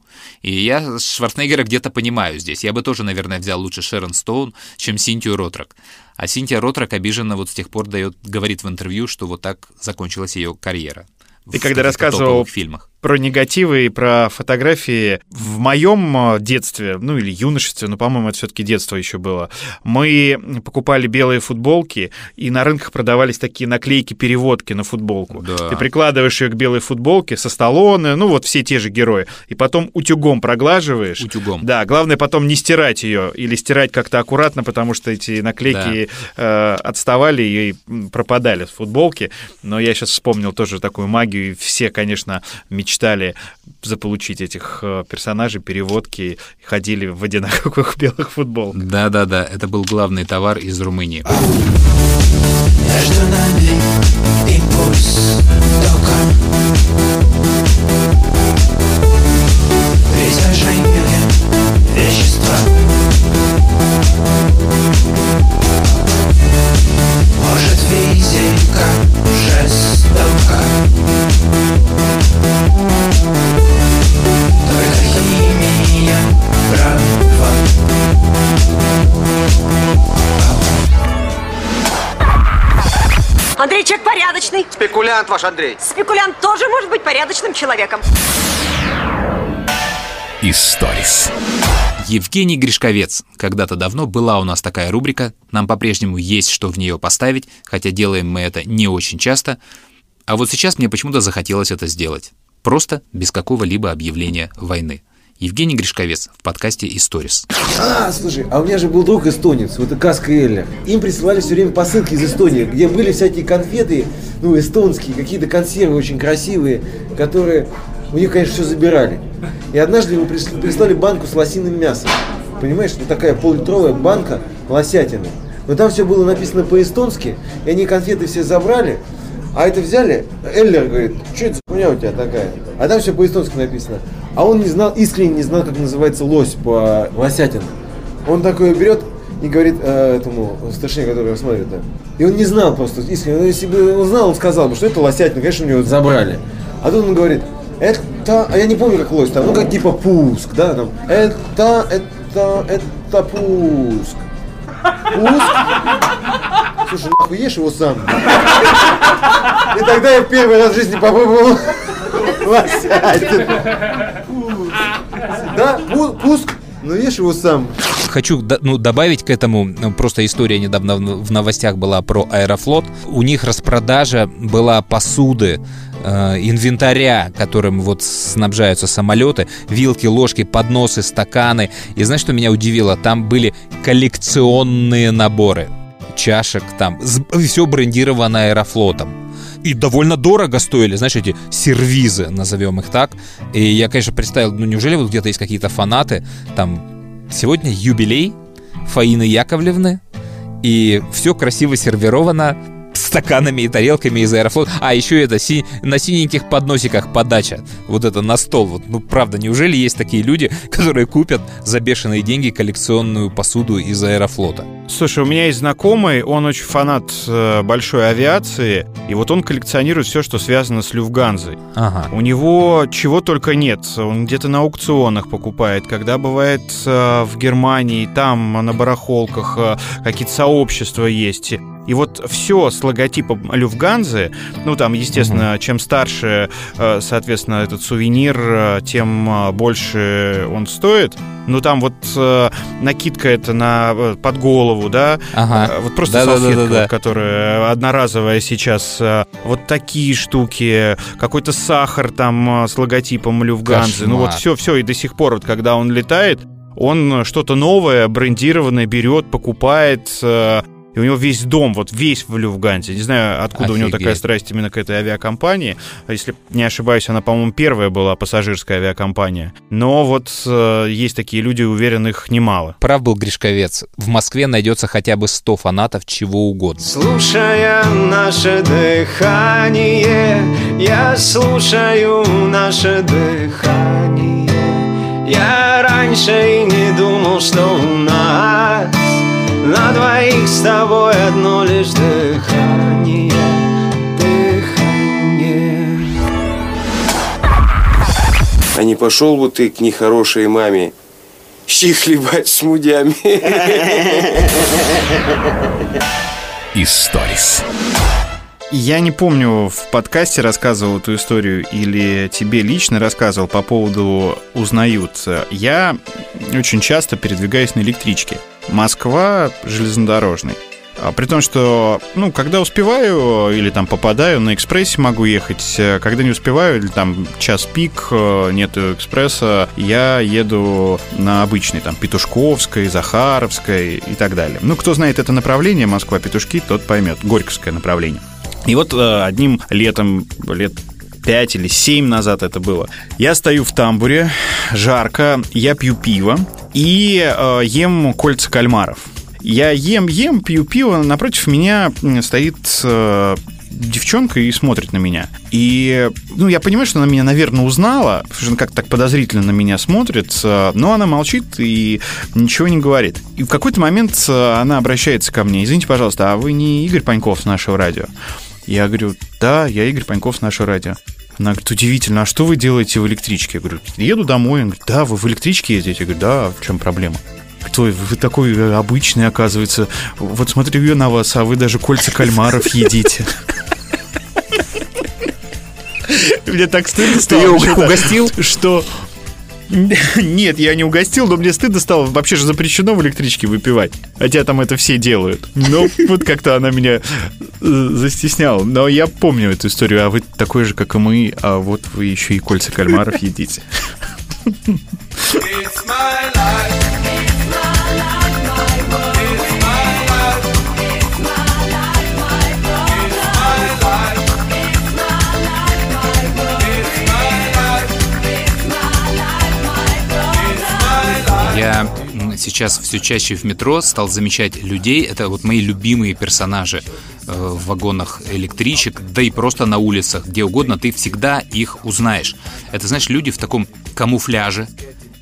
И я Шварценеггера где-то понимаю здесь. Я бы тоже, наверное, взял лучше Шерон Стоун, чем Синтию Ротрак. А Синтия Ротрак обиженно вот с тех пор дает, говорит в интервью, что вот так закончилась ее карьера. Ты когда рассказывал фильмах. Про негативы и про фотографии. В моем э, детстве, ну или юношестве, но, по-моему, это все-таки детство еще было, мы покупали белые футболки, и на рынках продавались такие наклейки-переводки на футболку. Да. Ты прикладываешь ее к белой футболке со Сталлоне, ну вот все те же герои, и потом утюгом проглаживаешь. Утюгом. Да, главное потом не стирать ее или стирать как-то аккуратно, потому что эти наклейки э, отставали и пропадали с футболки. Но я сейчас вспомнил тоже такую магию, и все, конечно, мечтали заполучить этих э, персонажей, переводки, и ходили в одинаковых [laughs] белых футболках. Да-да-да, это был главный товар из Румынии. Между нами импульс тока вещества Может физика жестока Андрей человек порядочный. Спекулянт ваш Андрей. Спекулянт тоже может быть порядочным человеком. Историс. Евгений Гришковец. Когда-то давно была у нас такая рубрика. Нам по-прежнему есть что в нее поставить, хотя делаем мы это не очень часто. А вот сейчас мне почему-то захотелось это сделать. Просто без какого-либо объявления войны. Евгений Гришковец в подкасте «Историс». А, слушай, а у меня же был друг эстонец, вот Каска Эллер. Им присылали все время посылки из Эстонии, где были всякие конфеты, ну, эстонские, какие-то консервы очень красивые, которые у них, конечно, все забирали. И однажды ему прис- прислали банку с лосиным мясом. Понимаешь, вот такая поллитровая банка лосятины. Но там все было написано по-эстонски, и они конфеты все забрали, а это взяли, Эллер говорит, что это за хуйня у тебя такая? А там все по-эстонски написано. А он не знал, искренне не знал, как называется лось по лосятин. Он такой берет и говорит э, этому старшине, который его смотрит, да. И он не знал просто искренне. Если бы он знал, он сказал бы, что это лосятина, конечно, у него забрали. А тут он говорит, это, а я не помню, как лось там, ну как типа пуск, да, там. Это, это, это пуск. Пуск? Слушай, нахуй ешь его сам. И тогда я первый раз в жизни попробовал лосятин. Да, пу- пуск, но ешь его сам. Хочу ну, добавить к этому, ну, просто история недавно в в новостях была про Аэрофлот. У них распродажа была посуды, э, инвентаря, которым вот снабжаются самолеты, вилки, ложки, подносы, стаканы. И знаешь, что меня удивило? Там были коллекционные наборы чашек там, все брендировано Аэрофлотом. И довольно дорого стоили, знаешь, эти сервизы, назовем их так. И я, конечно, представил, ну неужели вот где-то есть какие-то фанаты, там, сегодня юбилей Фаины Яковлевны, и все красиво сервировано стаканами и тарелками из Аэрофлота. А еще это си- на синеньких подносиках подача. Вот это на стол. Вот, ну, правда, неужели есть такие люди, которые купят за бешеные деньги коллекционную посуду из Аэрофлота? Слушай, у меня есть знакомый, он очень фанат э, большой авиации, и вот он коллекционирует все, что связано с Люфганзой. Ага. У него чего только нет. Он где-то на аукционах покупает, когда бывает э, в Германии, там на барахолках э, какие-то сообщества есть. И вот все с логотипом Люфганзы, ну там, естественно, чем старше, э, соответственно, этот сувенир, э, тем э, больше он стоит. Ну там вот э, накидка это на под голову, да, Ага. Вот просто Да-да-да-да-да. салфетка, вот, которая одноразовая сейчас. Вот такие штуки, какой-то сахар там с логотипом Люфганзы. Ну вот Кошмар. все, все, и до сих пор, вот когда он летает, он что-то новое, брендированное берет, покупает. э, И у него весь дом, вот весь в Люфганзе. Не знаю, откуда у него Офигеть. такая страсть именно к этой авиакомпании. Если не ошибаюсь, она, по-моему, первая была пассажирская авиакомпания. Но вот э, есть такие люди, уверен, их немало. Прав был Гришковец. В Москве найдется хотя бы 100 фанатов чего угодно. Слушая наше дыхание, я слушаю наше дыхание. Я раньше и не думал, что у нас на двоих с тобой одно лишь дыхание. Дыхание. А не пошел бы ты к нехорошей маме щи хлебать с мудями. Историс. Я не помню, в подкасте рассказывал эту историю или тебе лично рассказывал по поводу «Узнают». Я очень часто передвигаюсь на электричке. Москва железнодорожный. А При том, что, ну, когда успеваю или там попадаю, на экспрессе могу ехать. э, Когда не успеваю, или там час пик, э, нету экспресса, я еду на обычной, там, Петушковской, Захаровской и так далее. Ну, кто знает это направление, Москва-Петушки, тот поймет. Горьковское направление. И вот э, одним летом, лет 5 или 7 назад это было. Я стою в тамбуре, жарко, я пью пиво и э, ем кольца кальмаров. Я ем, ем, пью пиво, напротив меня стоит э, девчонка и смотрит на меня. И, ну, я понимаю, что она меня, наверное, узнала, потому что она как-то так подозрительно на меня смотрит, э, но она молчит и ничего не говорит. И в какой-то момент э, она обращается ко мне, извините, пожалуйста, а вы не Игорь Паньков с нашего радио? Я говорю, да, я Игорь Паньков с нашего радио. Она говорит, удивительно, а что вы делаете в электричке? Я говорю, еду домой. Она говорит, да, вы в электричке ездите? Я говорю, да, а в чем проблема? Ой, вы такой э, обычный, оказывается. Вот смотрю я на вас, а вы даже кольца кальмаров едите. Мне так стыдно стало. её вообще-то, угостил? Что... [laughs] Нет, я не угостил, но мне стыдно стало. Вообще же запрещено в электричке выпивать. Хотя там это все делают. Но [laughs] вот как-то она меня э, застесняла. Но я помню эту историю. А вы такой же, как и мы, а вот вы еще и кольца кальмаров едите. Я м, сейчас все чаще в метро стал замечать людей. Это вот мои любимые персонажи э, в вагонах электричек, да и просто на улицах, где угодно, ты всегда их узнаешь. Это, знаешь, люди в таком камуфляже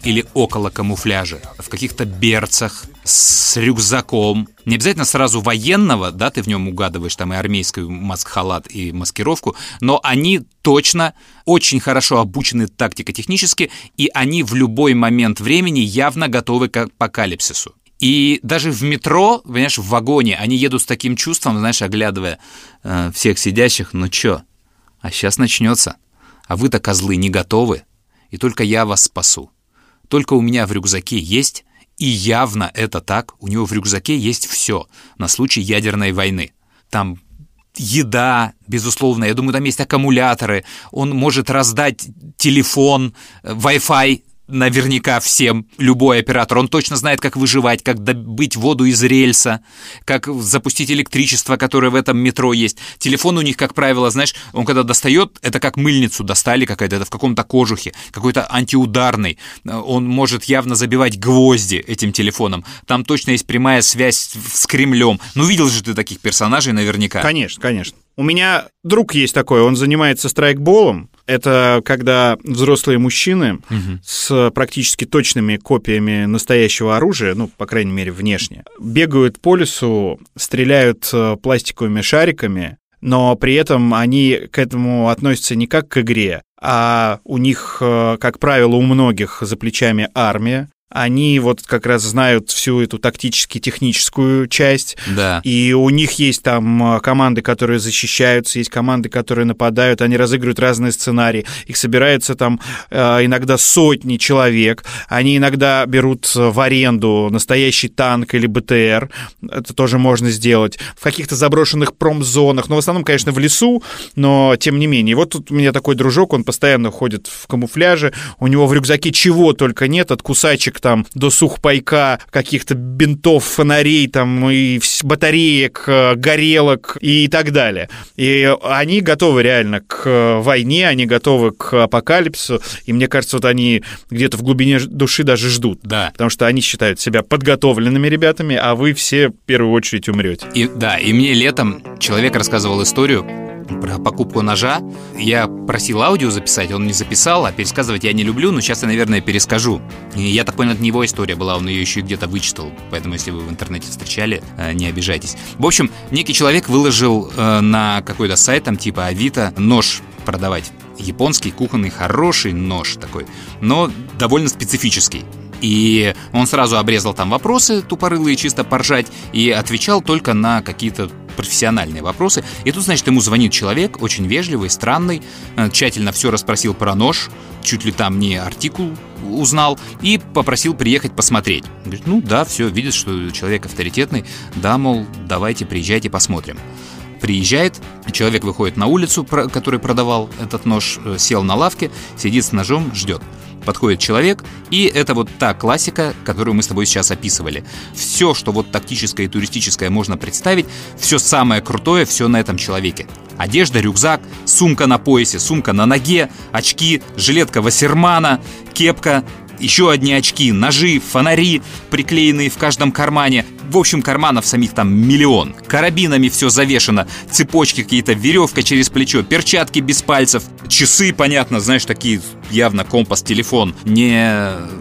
или около камуфляжа, в каких-то берцах, с рюкзаком. Не обязательно сразу военного, да, ты в нем угадываешь там и армейский маск-халат, и маскировку, но они точно очень хорошо обучены тактико-технически, и они в любой момент времени явно готовы к апокалипсису. И даже в метро, понимаешь, в вагоне, они едут с таким чувством, знаешь, оглядывая э, всех сидящих, ну чё, а сейчас начнется. А вы-то, козлы, не готовы, и только я вас спасу. Только у меня в рюкзаке есть, и явно это так, у него в рюкзаке есть все на случай ядерной войны. Там еда, безусловно, я думаю, там есть аккумуляторы, он может раздать телефон, э, Wi-Fi наверняка всем, любой оператор. Он точно знает, как выживать, как добыть воду из рельса, как запустить электричество, которое в этом метро есть. Телефон у них, как правило, знаешь, он когда достает, это как мыльницу достали какая-то, это в каком-то кожухе, какой-то антиударный. Он может явно забивать гвозди этим телефоном. Там точно есть прямая связь с Кремлем. Ну, видел же ты таких персонажей наверняка. Конечно, конечно. У меня друг есть такой, он занимается страйкболом. Это когда взрослые мужчины Мгм. с практически точными копиями настоящего оружия, ну, по крайней мере, внешне, бегают по лесу, стреляют э, пластиковыми шариками, но при этом они к этому относятся не как к игре, а у них, э, как правило, у многих за плечами армия. Они вот как раз знают всю эту тактически-техническую часть. Да. И у них есть там э, команды, которые защищаются, есть команды, которые нападают, они разыгрывают разные сценарии. Их собирается там э, иногда сотни человек. Они иногда берут в аренду настоящий танк или БТР. Это тоже можно сделать. В каких-то заброшенных промзонах. Но в основном, конечно, в лесу, но тем не менее. Вот тут у меня такой дружок, он постоянно ходит в камуфляже. У него в рюкзаке чего только нет, от кусачек там до сухпайка, каких-то бинтов, фонарей там и батареек, э, горелок и так далее. И они готовы реально к э, войне, они готовы к апокалипсису, и мне кажется, вот они где-то в глубине души даже ждут. Да. Потому что они считают себя подготовленными ребятами, а вы все в первую очередь умрете. И, да, и мне летом человек рассказывал историю про покупку ножа. Я просил аудио записать, он не записал, а пересказывать я не люблю, но сейчас я, наверное, перескажу. И я так понял, это не его история была, он ее еще где-то вычитал, поэтому если вы в интернете встречали, э, не обижайтесь. В общем, некий человек выложил э, на какой-то сайт, там типа Авито, нож продавать. Японский, кухонный, хороший нож такой, но довольно специфический. И он сразу обрезал там вопросы тупорылые, чисто поржать, и отвечал только на какие-то профессиональные вопросы. И тут, значит, ему звонит человек, очень вежливый, странный, э, тщательно все расспросил про нож, чуть ли там не артикул узнал и попросил приехать посмотреть. Говорит, ну да, все, видит, что человек авторитетный, да, мол, давайте приезжайте посмотрим. Приезжает, человек выходит на улицу, который продавал этот нож, э, сел на лавке, сидит с ножом, ждет. Подходит человек, и это вот та классика, которую мы с тобой сейчас описывали. Все, что вот тактическое и туристическое можно представить, все самое крутое, все на этом человеке. Одежда, рюкзак, сумка на поясе, сумка на ноге, очки, жилетка Вассермана, кепка, еще одни очки, ножи, фонари, приклеенные в каждом кармане. В общем, карманов самих там миллион. Карабинами все завешено, цепочки какие-то, веревка через плечо, перчатки без пальцев, часы, понятно, знаешь, такие явно компас-телефон, не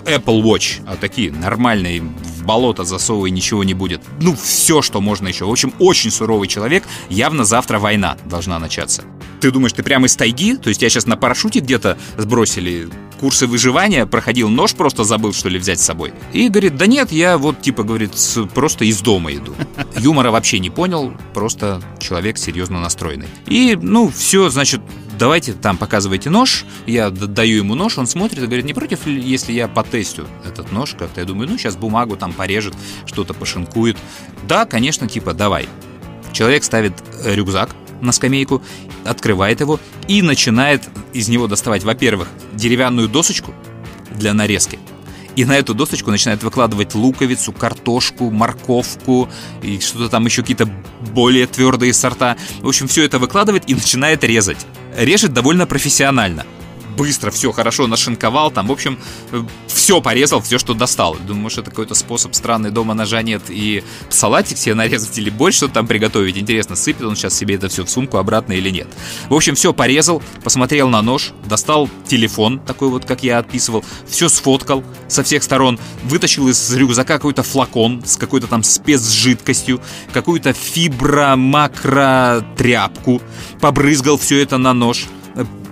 Apple Watch, а такие нормальные, в болото засовывай, ничего не будет. Ну, все, что можно еще. В общем, очень суровый человек, явно завтра война должна начаться. Ты думаешь, ты прямо из тайги? То есть тебя сейчас на парашюте где-то сбросили? Курсы выживания проходил, нож просто забыл, что ли, взять с собой. И говорит, да нет, я вот, типа, говорит, просто из дома иду. Юмора вообще не понял, просто человек серьезно настроенный. И, ну, все, значит, давайте там показывайте нож. Я даю ему нож, он смотрит и говорит, не против ли, если я потестю этот нож как-то? Я думаю, ну, сейчас бумагу там порежет, что-то пошинкует. Да, конечно, типа, давай. Человек ставит э, рюкзак на скамейку, открывает его и начинает из него доставать, во-первых, деревянную досочку для нарезки. И на эту досочку начинает выкладывать луковицу, картошку, морковку и что-то там еще какие-то более твердые сорта. В общем, все это выкладывает и начинает резать. Режет довольно профессионально. Быстро все хорошо нашинковал, там, в общем, все порезал, все, что достал. Думаю, может, это какой-то способ странный, дома ножа нет, и салатик себе нарезать или больше что-то там приготовить. Интересно, сыпет он сейчас себе это все в сумку обратно или нет. В общем, все порезал, посмотрел на нож, достал телефон, такой вот, как я отписывал, все сфоткал со всех сторон, вытащил из рюкзака какой-то флакон с какой-то там спецжидкостью, какую-то фибро-макро-тряпку, побрызгал все это на нож, э,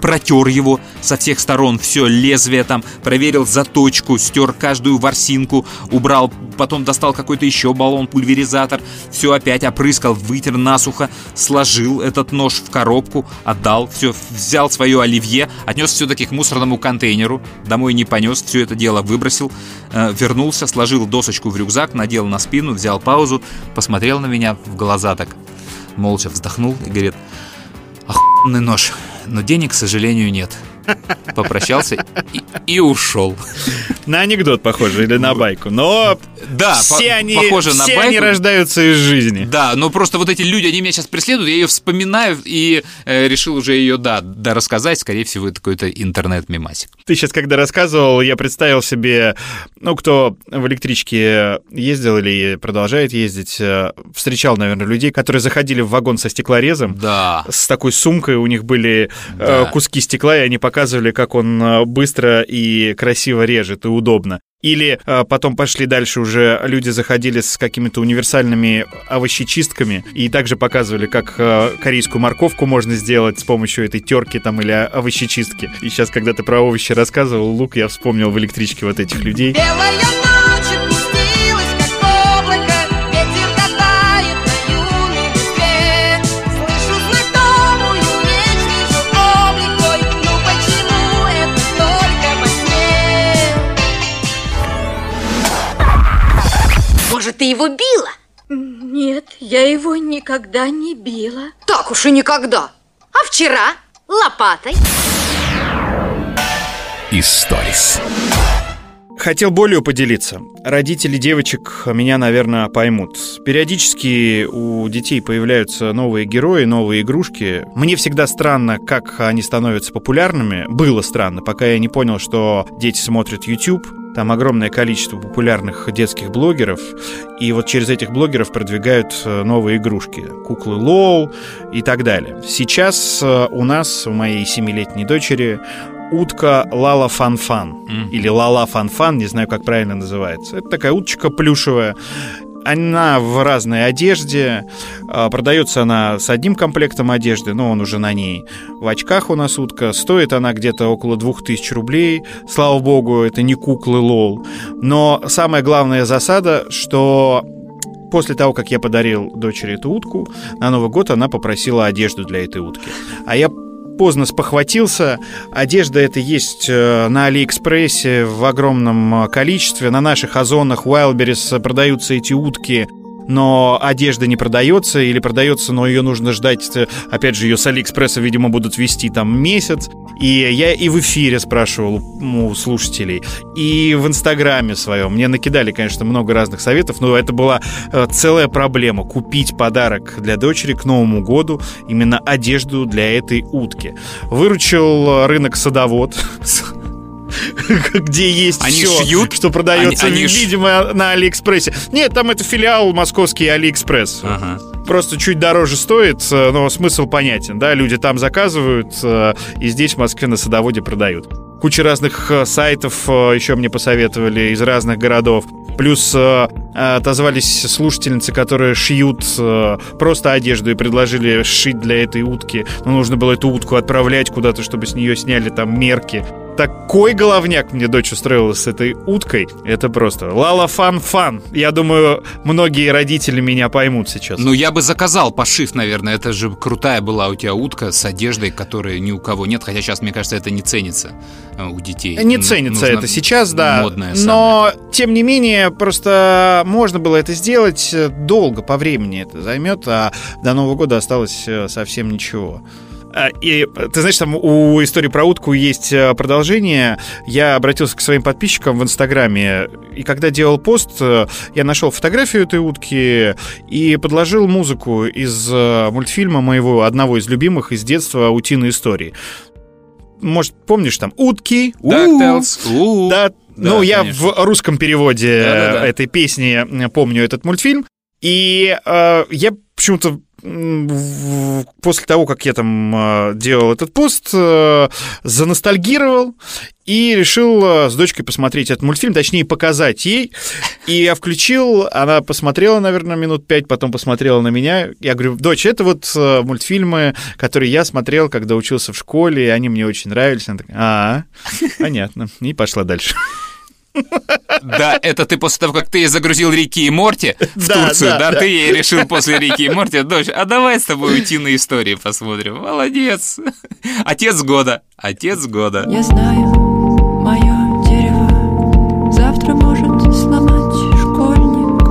протер его со всех сторон, все, лезвие там, проверил заточку, стер каждую ворсинку, убрал, потом достал какой-то еще баллон, пульверизатор, все опять опрыскал, вытер насухо, сложил этот нож в коробку, отдал, все, взял свое оливье, отнес все-таки к мусорному контейнеру, домой не понес, все это дело выбросил, э, вернулся, сложил досочку в рюкзак, надел на спину, взял паузу, посмотрел на меня в глаза так, молча вздохнул и говорит, охуенный нож, но денег, к сожалению, нет. Попрощался и, и ушел. На анекдот похоже или на байку. Но Да, все, по- они, похоже на все байку. они рождаются из жизни. Да, но просто вот эти люди, они меня сейчас преследуют, я ее вспоминаю и э, решил уже ее, да, да, рассказать. Скорее всего, это какой-то интернет-мемасик. Ты сейчас, когда рассказывал, я представил себе, ну, кто в электричке ездил или продолжает ездить, э, встречал, наверное, людей, которые заходили в вагон со стеклорезом. Да. С такой сумкой у них были э, Да. куски стекла, и они показывали, как он э, быстро и красиво режет, и удобно. Или э, потом пошли дальше уже люди заходили с какими-то универсальными овощечистками и также показывали, как э, корейскую морковку можно сделать с помощью этой терки там или овощечистки. И сейчас, когда ты про овощи рассказывал, Лук, я вспомнил в электричке вот этих людей. Белая Может, ты его била? Нет, я его никогда не била. Так уж и никогда. А вчера? Лопатой? Историс. Хотел болью поделиться. Родители девочек меня, наверное, поймут. Периодически у детей появляются новые герои, новые игрушки. Мне всегда странно, как они становятся популярными. Было странно, пока я не понял, что дети смотрят YouTube. Там огромное количество популярных детских блогеров. И вот через этих блогеров продвигают э, новые игрушки. Куклы Лол и так далее. Сейчас э, у нас, у моей семилетней дочери, утка Лала Фанфан. Или Лала Фанфан, не знаю, как правильно называется. Это такая уточка плюшевая. Она в разной одежде. А, Продается она с одним комплектом одежды, но он уже на ней. В очках у нас утка. Стоит она где-то около 2000 рублей. Слава богу, это не куклы LOL. Но самая главная засада, что после того, как я подарил дочери эту утку, на Новый год она попросила одежду для этой утки. А я поздно спохватился. Одежда это есть э, на Алиэкспрессе в огромном э, количестве. На наших озонах Wildberries продаются эти утки но одежда не продается или продается, но ее нужно ждать, э, опять же, ее с Алиэкспресса, видимо, будут везти там месяц. И я и в эфире спрашивал у слушателей, и в Инстаграме своем. Мне накидали, конечно, много разных советов, но это была э, целая проблема. Купить подарок для дочери к Новому году, именно одежду для этой утки. Выручил рынок садовод [laughs] [laughs] где есть Они все, шьют? что продается, Они- они ш- видимо, на Алиэкспрессе. Нет, там это филиал московский Алиэкспресс. Ага. Просто чуть дороже стоит, э, но смысл понятен, да, люди там заказывают, э, и здесь в Москве на садоводе продают. Куча разных э, сайтов еще мне посоветовали из разных городов. Плюс отозвались слушательницы, которые шьют просто одежду и предложили сшить для этой утки. Но нужно было эту утку отправлять куда-то, чтобы с нее сняли там мерки. Такой головняк мне дочь устроила с этой уткой. Это просто лала фан фан. Я думаю, многие родители меня поймут сейчас. Ну, я бы заказал пошив, наверное. Это же крутая была у тебя утка с одеждой, которой ни у кого нет. Хотя сейчас, мне кажется, это не ценится э, у детей. Не ценится нужно это сейчас, да. Модное но, тем не менее, просто можно было это сделать э, долго, по времени это займет, а до Нового года осталось э, совсем ничего. А, И ты знаешь, там у истории про утку есть э, продолжение. Я обратился к своим подписчикам в Инстаграме, и когда делал пост, э, я нашел фотографию этой утки и подложил музыку из э, мультфильма моего, одного из любимых из детства «Утиные истории». Может, помнишь там «Утки», DuckTales. Да, ну, я в русском переводе этой песни помню этот мультфильм. И э, я почему-то после того, как я там э, делал этот пост, э, заностальгировал и решил э, с дочкой посмотреть этот мультфильм, точнее, показать ей. И я включил, она посмотрела, наверное, минут пять, потом посмотрела на меня. Я говорю, дочь, это вот э, мультфильмы, которые я смотрел, когда учился в школе, и они мне очень нравились. Она такая, а, понятно. И пошла дальше. Да, это ты после того, как ты загрузил Рики и Морти в Да, Турцию, да, да, да. ты ей решил после Рики и Морти, дочь, а давай с тобой утиные истории посмотрим. Молодец. Отец года. Отец года. Я знаю, мое дерево завтра может сломать школьник.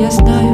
Я знаю,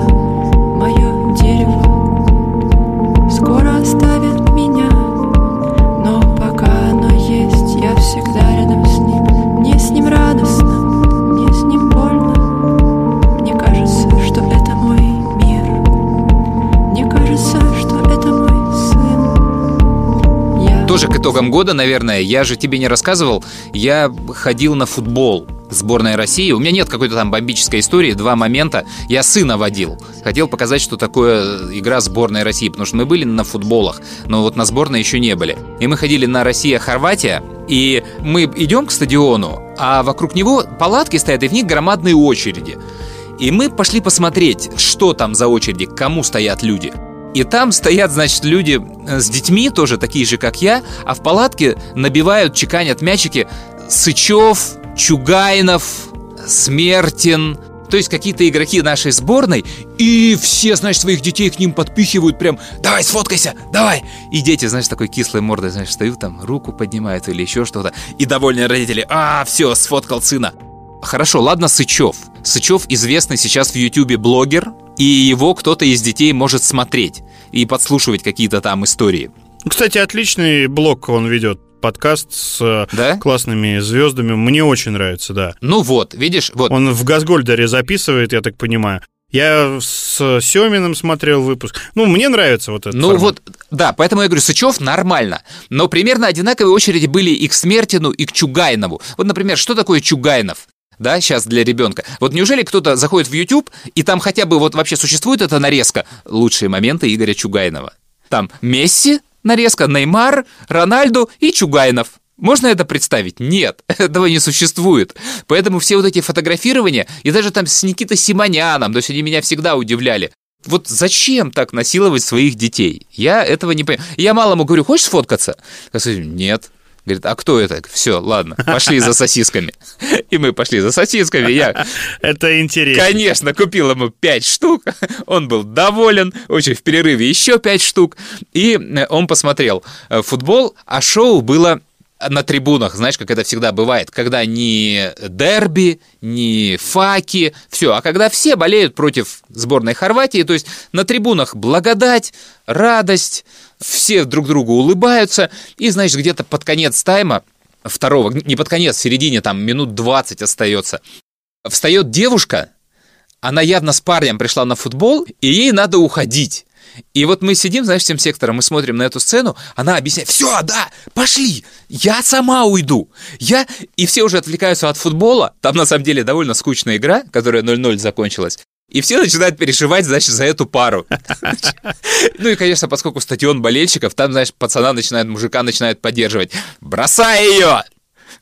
итогам года, наверное, я же тебе не рассказывал, я ходил на футбол сборной России. У меня нет какой-то там бомбической истории, два момента. Я сына водил. Хотел показать, что такое игра сборной России, потому что мы были на футболах, но вот на сборной еще не были. И мы ходили на Россия-Хорватия, и мы идем к стадиону, а вокруг него палатки стоят, и в них громадные очереди. И мы пошли посмотреть, что там за очереди, к кому стоят люди. И там стоят, значит, люди э, с детьми, тоже такие же, как я, а в палатке набивают, чеканят мячики Сычев, Чугайнов, Смертин, то есть какие-то игроки нашей сборной, и все, значит, своих детей к ним подпихивают прям, давай, сфоткайся, давай. И дети, знаешь, такой кислой мордой, знаешь, встают там, руку поднимают или еще что-то. И довольные родители, а, все, сфоткал сына. Хорошо, ладно, Сычев. Сычев известный сейчас в Ютубе блогер, и его кто-то из детей может смотреть и подслушивать какие-то там истории. Кстати, отличный блог он ведет. Подкаст с э, классными звездами. Мне очень нравится, да. Ну вот, видишь, вот. Он в Газгольдере записывает, я так понимаю. Я с Семиным смотрел выпуск. Ну, мне нравится вот это. Ну вот, да, поэтому я говорю, Сычев нормально. Но примерно одинаковые очереди были и к Смертину, и к Чугайнову. Вот, например, что такое Чугайнов? Да, сейчас для ребенка. Вот неужели кто-то заходит в YouTube, и там хотя бы вот вообще существует эта нарезка «Лучшие моменты Игоря Чугайнова». Там Месси, нарезка, Неймар, Рональду и Чугайнов. Можно это представить? Нет, [laughs] этого не существует. Поэтому все вот эти фотографирования, и даже там с Никитой Симоняном, то есть они меня всегда удивляли. Вот зачем так насиловать своих детей? Я этого не понимаю. Я малому говорю, хочешь сфоткаться? Я говорю, нет. Говорит, а кто это? Все, ладно, пошли за сосисками. [laughs] И мы пошли за сосисками. Я, Это интересно. конечно, купил ему 5 штук. [laughs] Он был доволен. Очень в перерыве еще 5 штук. И э, он посмотрел э, футбол, а шоу было на трибунах, знаешь, как это всегда бывает, когда ни дерби, ни факи, все, а когда все болеют против сборной Хорватии, то есть на трибунах благодать, радость, все друг другу улыбаются, и, знаешь, где-то под конец тайма, второго, не под конец, в середине, там, минут 20 остается, встает девушка, она явно с парнем пришла на футбол, и ей надо уходить. И вот мы сидим, знаешь, всем сектором, мы смотрим на эту сцену, она объясняет, все, да, пошли, я сама уйду. Я... И все уже отвлекаются от футбола, там на самом деле довольно скучная игра, которая 0-0 закончилась. И все начинают переживать, значит, за эту пару. [laughs] Ну и, конечно, поскольку стадион болельщиков, там, знаешь, пацана начинает, мужика начинает поддерживать. Бросай ее!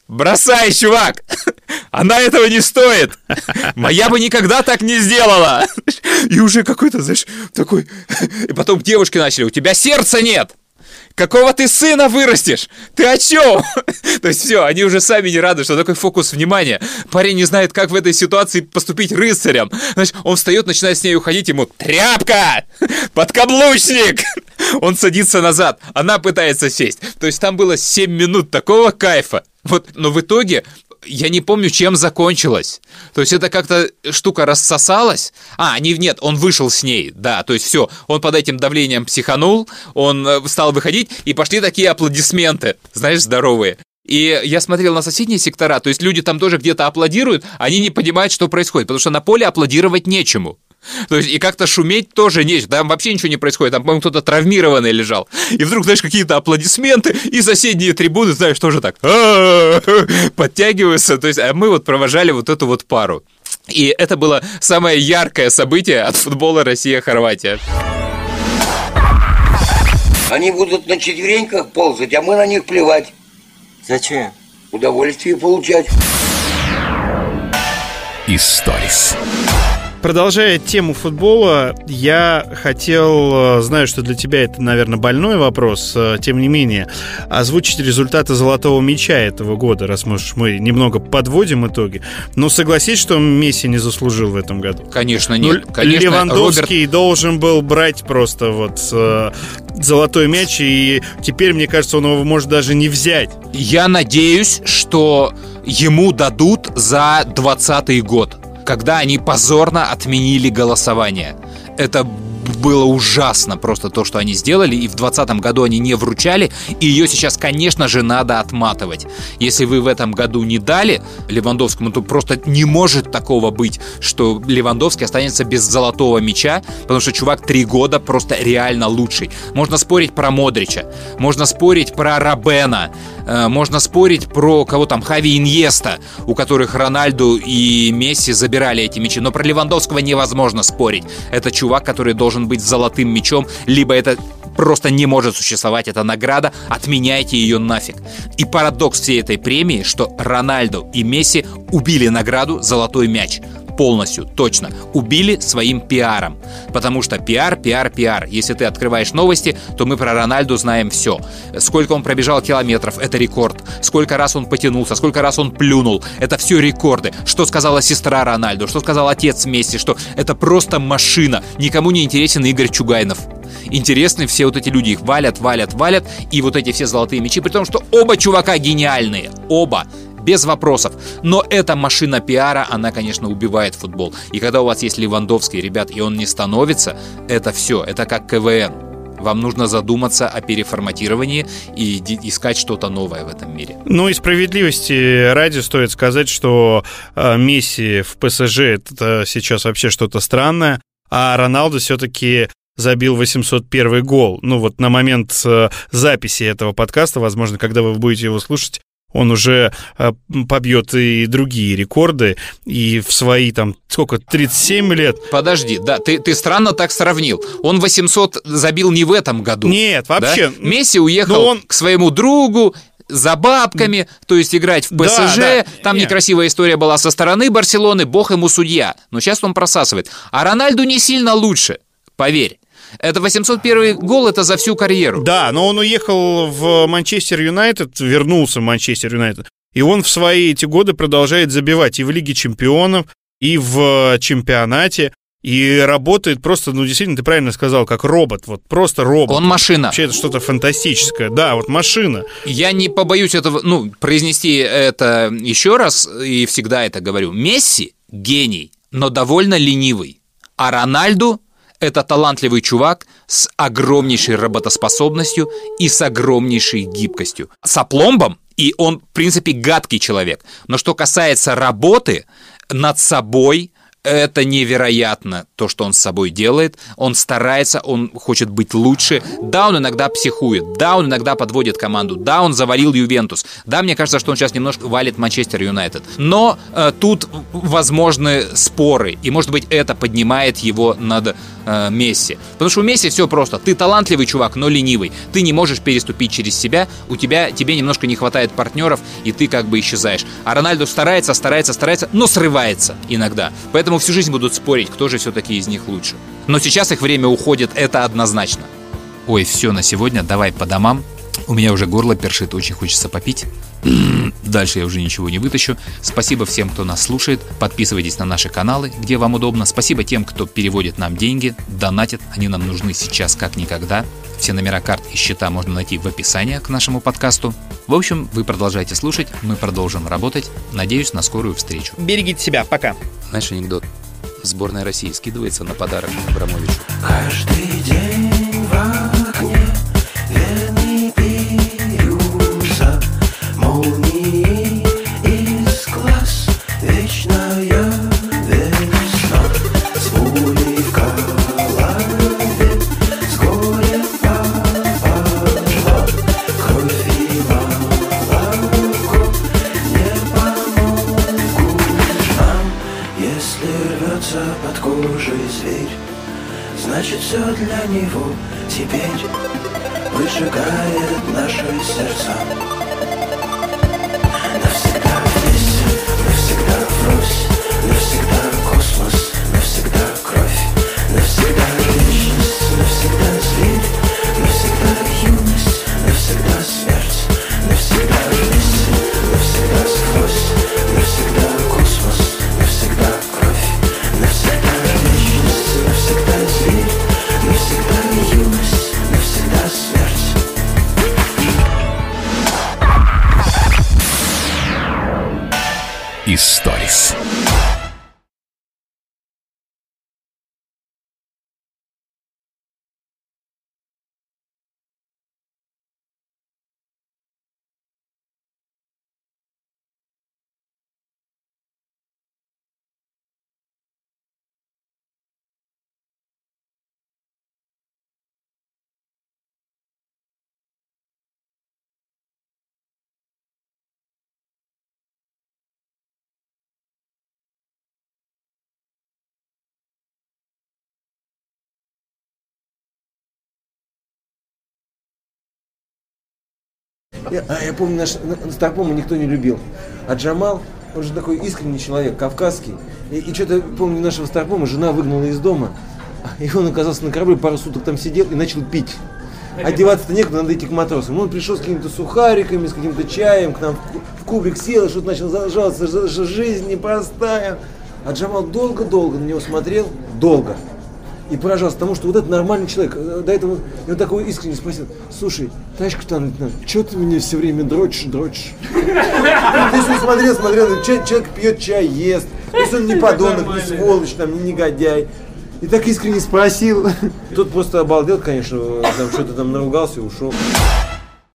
Бросай, чувак! Она этого не стоит! Моя бы никогда так не сделала! И уже какой-то, знаешь, такой... И потом девушки начали, у тебя сердца нет! Какого ты сына вырастешь? Ты о чем? [laughs] То есть все, они уже сами не рады, что такой фокус внимания. Парень не знает, как в этой ситуации поступить рыцарем. Значит, он встает, начинает с ней уходить, ему тряпка, подкаблучник. [laughs] Он садится назад, она пытается сесть. То есть там было 7 минут такого кайфа. Вот, но в итоге я не помню, чем закончилось. То есть это как-то штука рассосалась. А, не, нет, он вышел с ней, да. То есть все, он под этим давлением психанул, он э, стал выходить, и пошли такие аплодисменты, знаешь, здоровые. И я смотрел на соседние сектора, то есть люди там тоже где-то аплодируют, они не понимают, что происходит, потому что на поле аплодировать нечему. [laughs] То есть и как-то шуметь тоже нечего, там вообще ничего не происходит, там, по-моему, кто-то травмированный лежал. И вдруг, знаешь, какие-то аплодисменты, и соседние трибуны, знаешь, тоже так [laughs] подтягиваются. То есть а мы вот провожали вот эту вот пару. И это было самое яркое событие от футбола Россия-Хорватия. Они будут на четвереньках ползать, а мы на них плевать. Зачем? Удовольствие получать. Историс. Продолжая тему футбола, я хотел, э, знаю, что для тебя это, наверное, больной вопрос, э, тем не менее, озвучить результаты золотого мяча этого года, раз уж мы немного подводим итоги. Но согласись, что Месси не заслужил в этом году. Конечно, Ну, нет. Конечно, Левандовский должен был брать просто вот э, золотой мяч, и теперь, мне кажется, он его может даже не взять. Я надеюсь, что ему дадут за 20 год, когда они позорно отменили голосование. Это было ужасно просто то, что они сделали, и в 2020 году они не вручали, и ее сейчас, конечно же, надо отматывать. Если вы в этом году не дали Левандовскому, то просто не может такого быть, что Левандовский останется без золотого мяча, потому что чувак три года просто реально лучший. Можно спорить про Модрича, можно спорить про Рабена, э, можно спорить про кого там, Хави Иньеста, у которых Рональду и Месси забирали эти мячи, но про Левандовского невозможно спорить. Это чувак, который должен быть с золотым мячом, либо это просто не может существовать эта награда, отменяйте ее нафиг. И парадокс всей этой премии, что Рональду и Месси убили награду «Золотой мяч» полностью, точно, убили своим пиаром. Потому что пиар, пиар, пиар. Если ты открываешь новости, то мы про Рональду знаем все. Сколько он пробежал километров, это рекорд. Сколько раз он потянулся, сколько раз он плюнул, это все рекорды. Что сказала сестра Рональду, что сказал отец Месси, что это просто машина. Никому не интересен Игорь Чугайнов. Интересны все вот эти люди, их валят, валят, валят, и вот эти все золотые мечи, при том, что оба чувака гениальные, оба без вопросов. Но эта машина пиара, она, конечно, убивает футбол. И когда у вас есть Левандовский, ребят, и он не становится, это все, это как КВН. Вам нужно задуматься о переформатировании и искать что-то новое в этом мире. Ну и справедливости ради стоит сказать, что э, Месси в ПСЖ это сейчас вообще что-то странное, а Роналду все-таки забил 801 гол. Ну вот на момент э, записи этого подкаста, возможно, когда вы будете его слушать, он уже э, побьет и другие рекорды, и в свои там, сколько, 37 лет. Подожди, да, ты, ты странно так сравнил. Он 800 забил не в этом году. Нет, вообще. Да? Месси уехал он- к своему другу, за бабками, то есть играть в Да, ПСЖ. да. Там Нет. некрасивая история была со стороны Барселоны, бог ему судья. Но сейчас он просасывает. А Рональду не сильно лучше, поверь. Это 801 гол, это за всю карьеру. Да, но он уехал в Манчестер Юнайтед, вернулся в Манчестер Юнайтед. И он в свои эти годы продолжает забивать и в Лиге Чемпионов, и в чемпионате. И работает просто, ну, действительно, ты правильно сказал, как робот. Вот просто робот. Он машина. Вообще это что-то фантастическое. Да, вот машина. Я не побоюсь этого, ну, произнести это еще раз, и всегда это говорю. Месси – гений, но довольно ленивый. А Рональду – это талантливый чувак с огромнейшей работоспособностью и с огромнейшей гибкостью. С опломбом, и он, в принципе, гадкий человек. Но что касается работы над собой – это невероятно, то, что он с собой делает. Он старается, он хочет быть лучше. Да, он иногда психует. Да, он иногда подводит команду. Да, он завалил Ювентус. Да, мне кажется, что он сейчас немножко валит Манчестер Юнайтед. Но э, тут возможны споры. И, может быть, это поднимает его над э, Месси. Потому что у Месси все просто. Ты талантливый чувак, но ленивый. Ты не можешь переступить через себя. У тебя, тебе немножко не хватает партнеров, и ты как бы исчезаешь. А Рональду старается, старается, старается, но срывается иногда. Поэтому всю жизнь будут спорить, кто же все-таки из них лучше. Но сейчас их время уходит, это однозначно. Ой, все на сегодня, давай по домам. У меня уже горло першит, очень хочется попить. [clears throat] Дальше я уже ничего не вытащу. Спасибо всем, кто нас слушает. Подписывайтесь на наши каналы, где вам удобно. Спасибо тем, кто переводит нам деньги, донатит. Они нам нужны сейчас как никогда. Все номера карт и счета можно найти в описании к нашему подкасту. В общем, вы продолжайте слушать, мы продолжим работать. Надеюсь на скорую встречу. Берегите себя, пока. Знаешь анекдот? Сборная России скидывается на подарок Абрамовичу. Каждый день в окне кожей зверь. Значит, все для него теперь выжигает наши сердца. Навсегда вместе, навсегда врозь, Я, а, я помню, наш на- на Старпома никто не любил. А Джамал, он же такой искренний человек, кавказский. И, и что-то, помню, нашего Старпома жена выгнала из дома. И он оказался на корабле, пару суток там сидел и начал пить. Одеваться-то некуда, надо идти к матросам. Он пришел с какими-то сухариками, с каким-то чаем, к нам в ку- в кубрик сел, и что-то начал жаловаться, что жизнь непростая. А Джамал долго-долго на него смотрел, долго. И поражался тому, что вот этот нормальный человек, э, до этого, и он такой искренне спросил, слушай, товарищ капитан лейтенант, что ты мне все время дрочишь, дрочишь? То есть он смотрел, смотрел, человек пьет чай, ест, то есть он не подонок, не сволочь, там, не негодяй. И так искренне спросил. Тот просто обалдел, конечно, там что-то там наругался и ушел.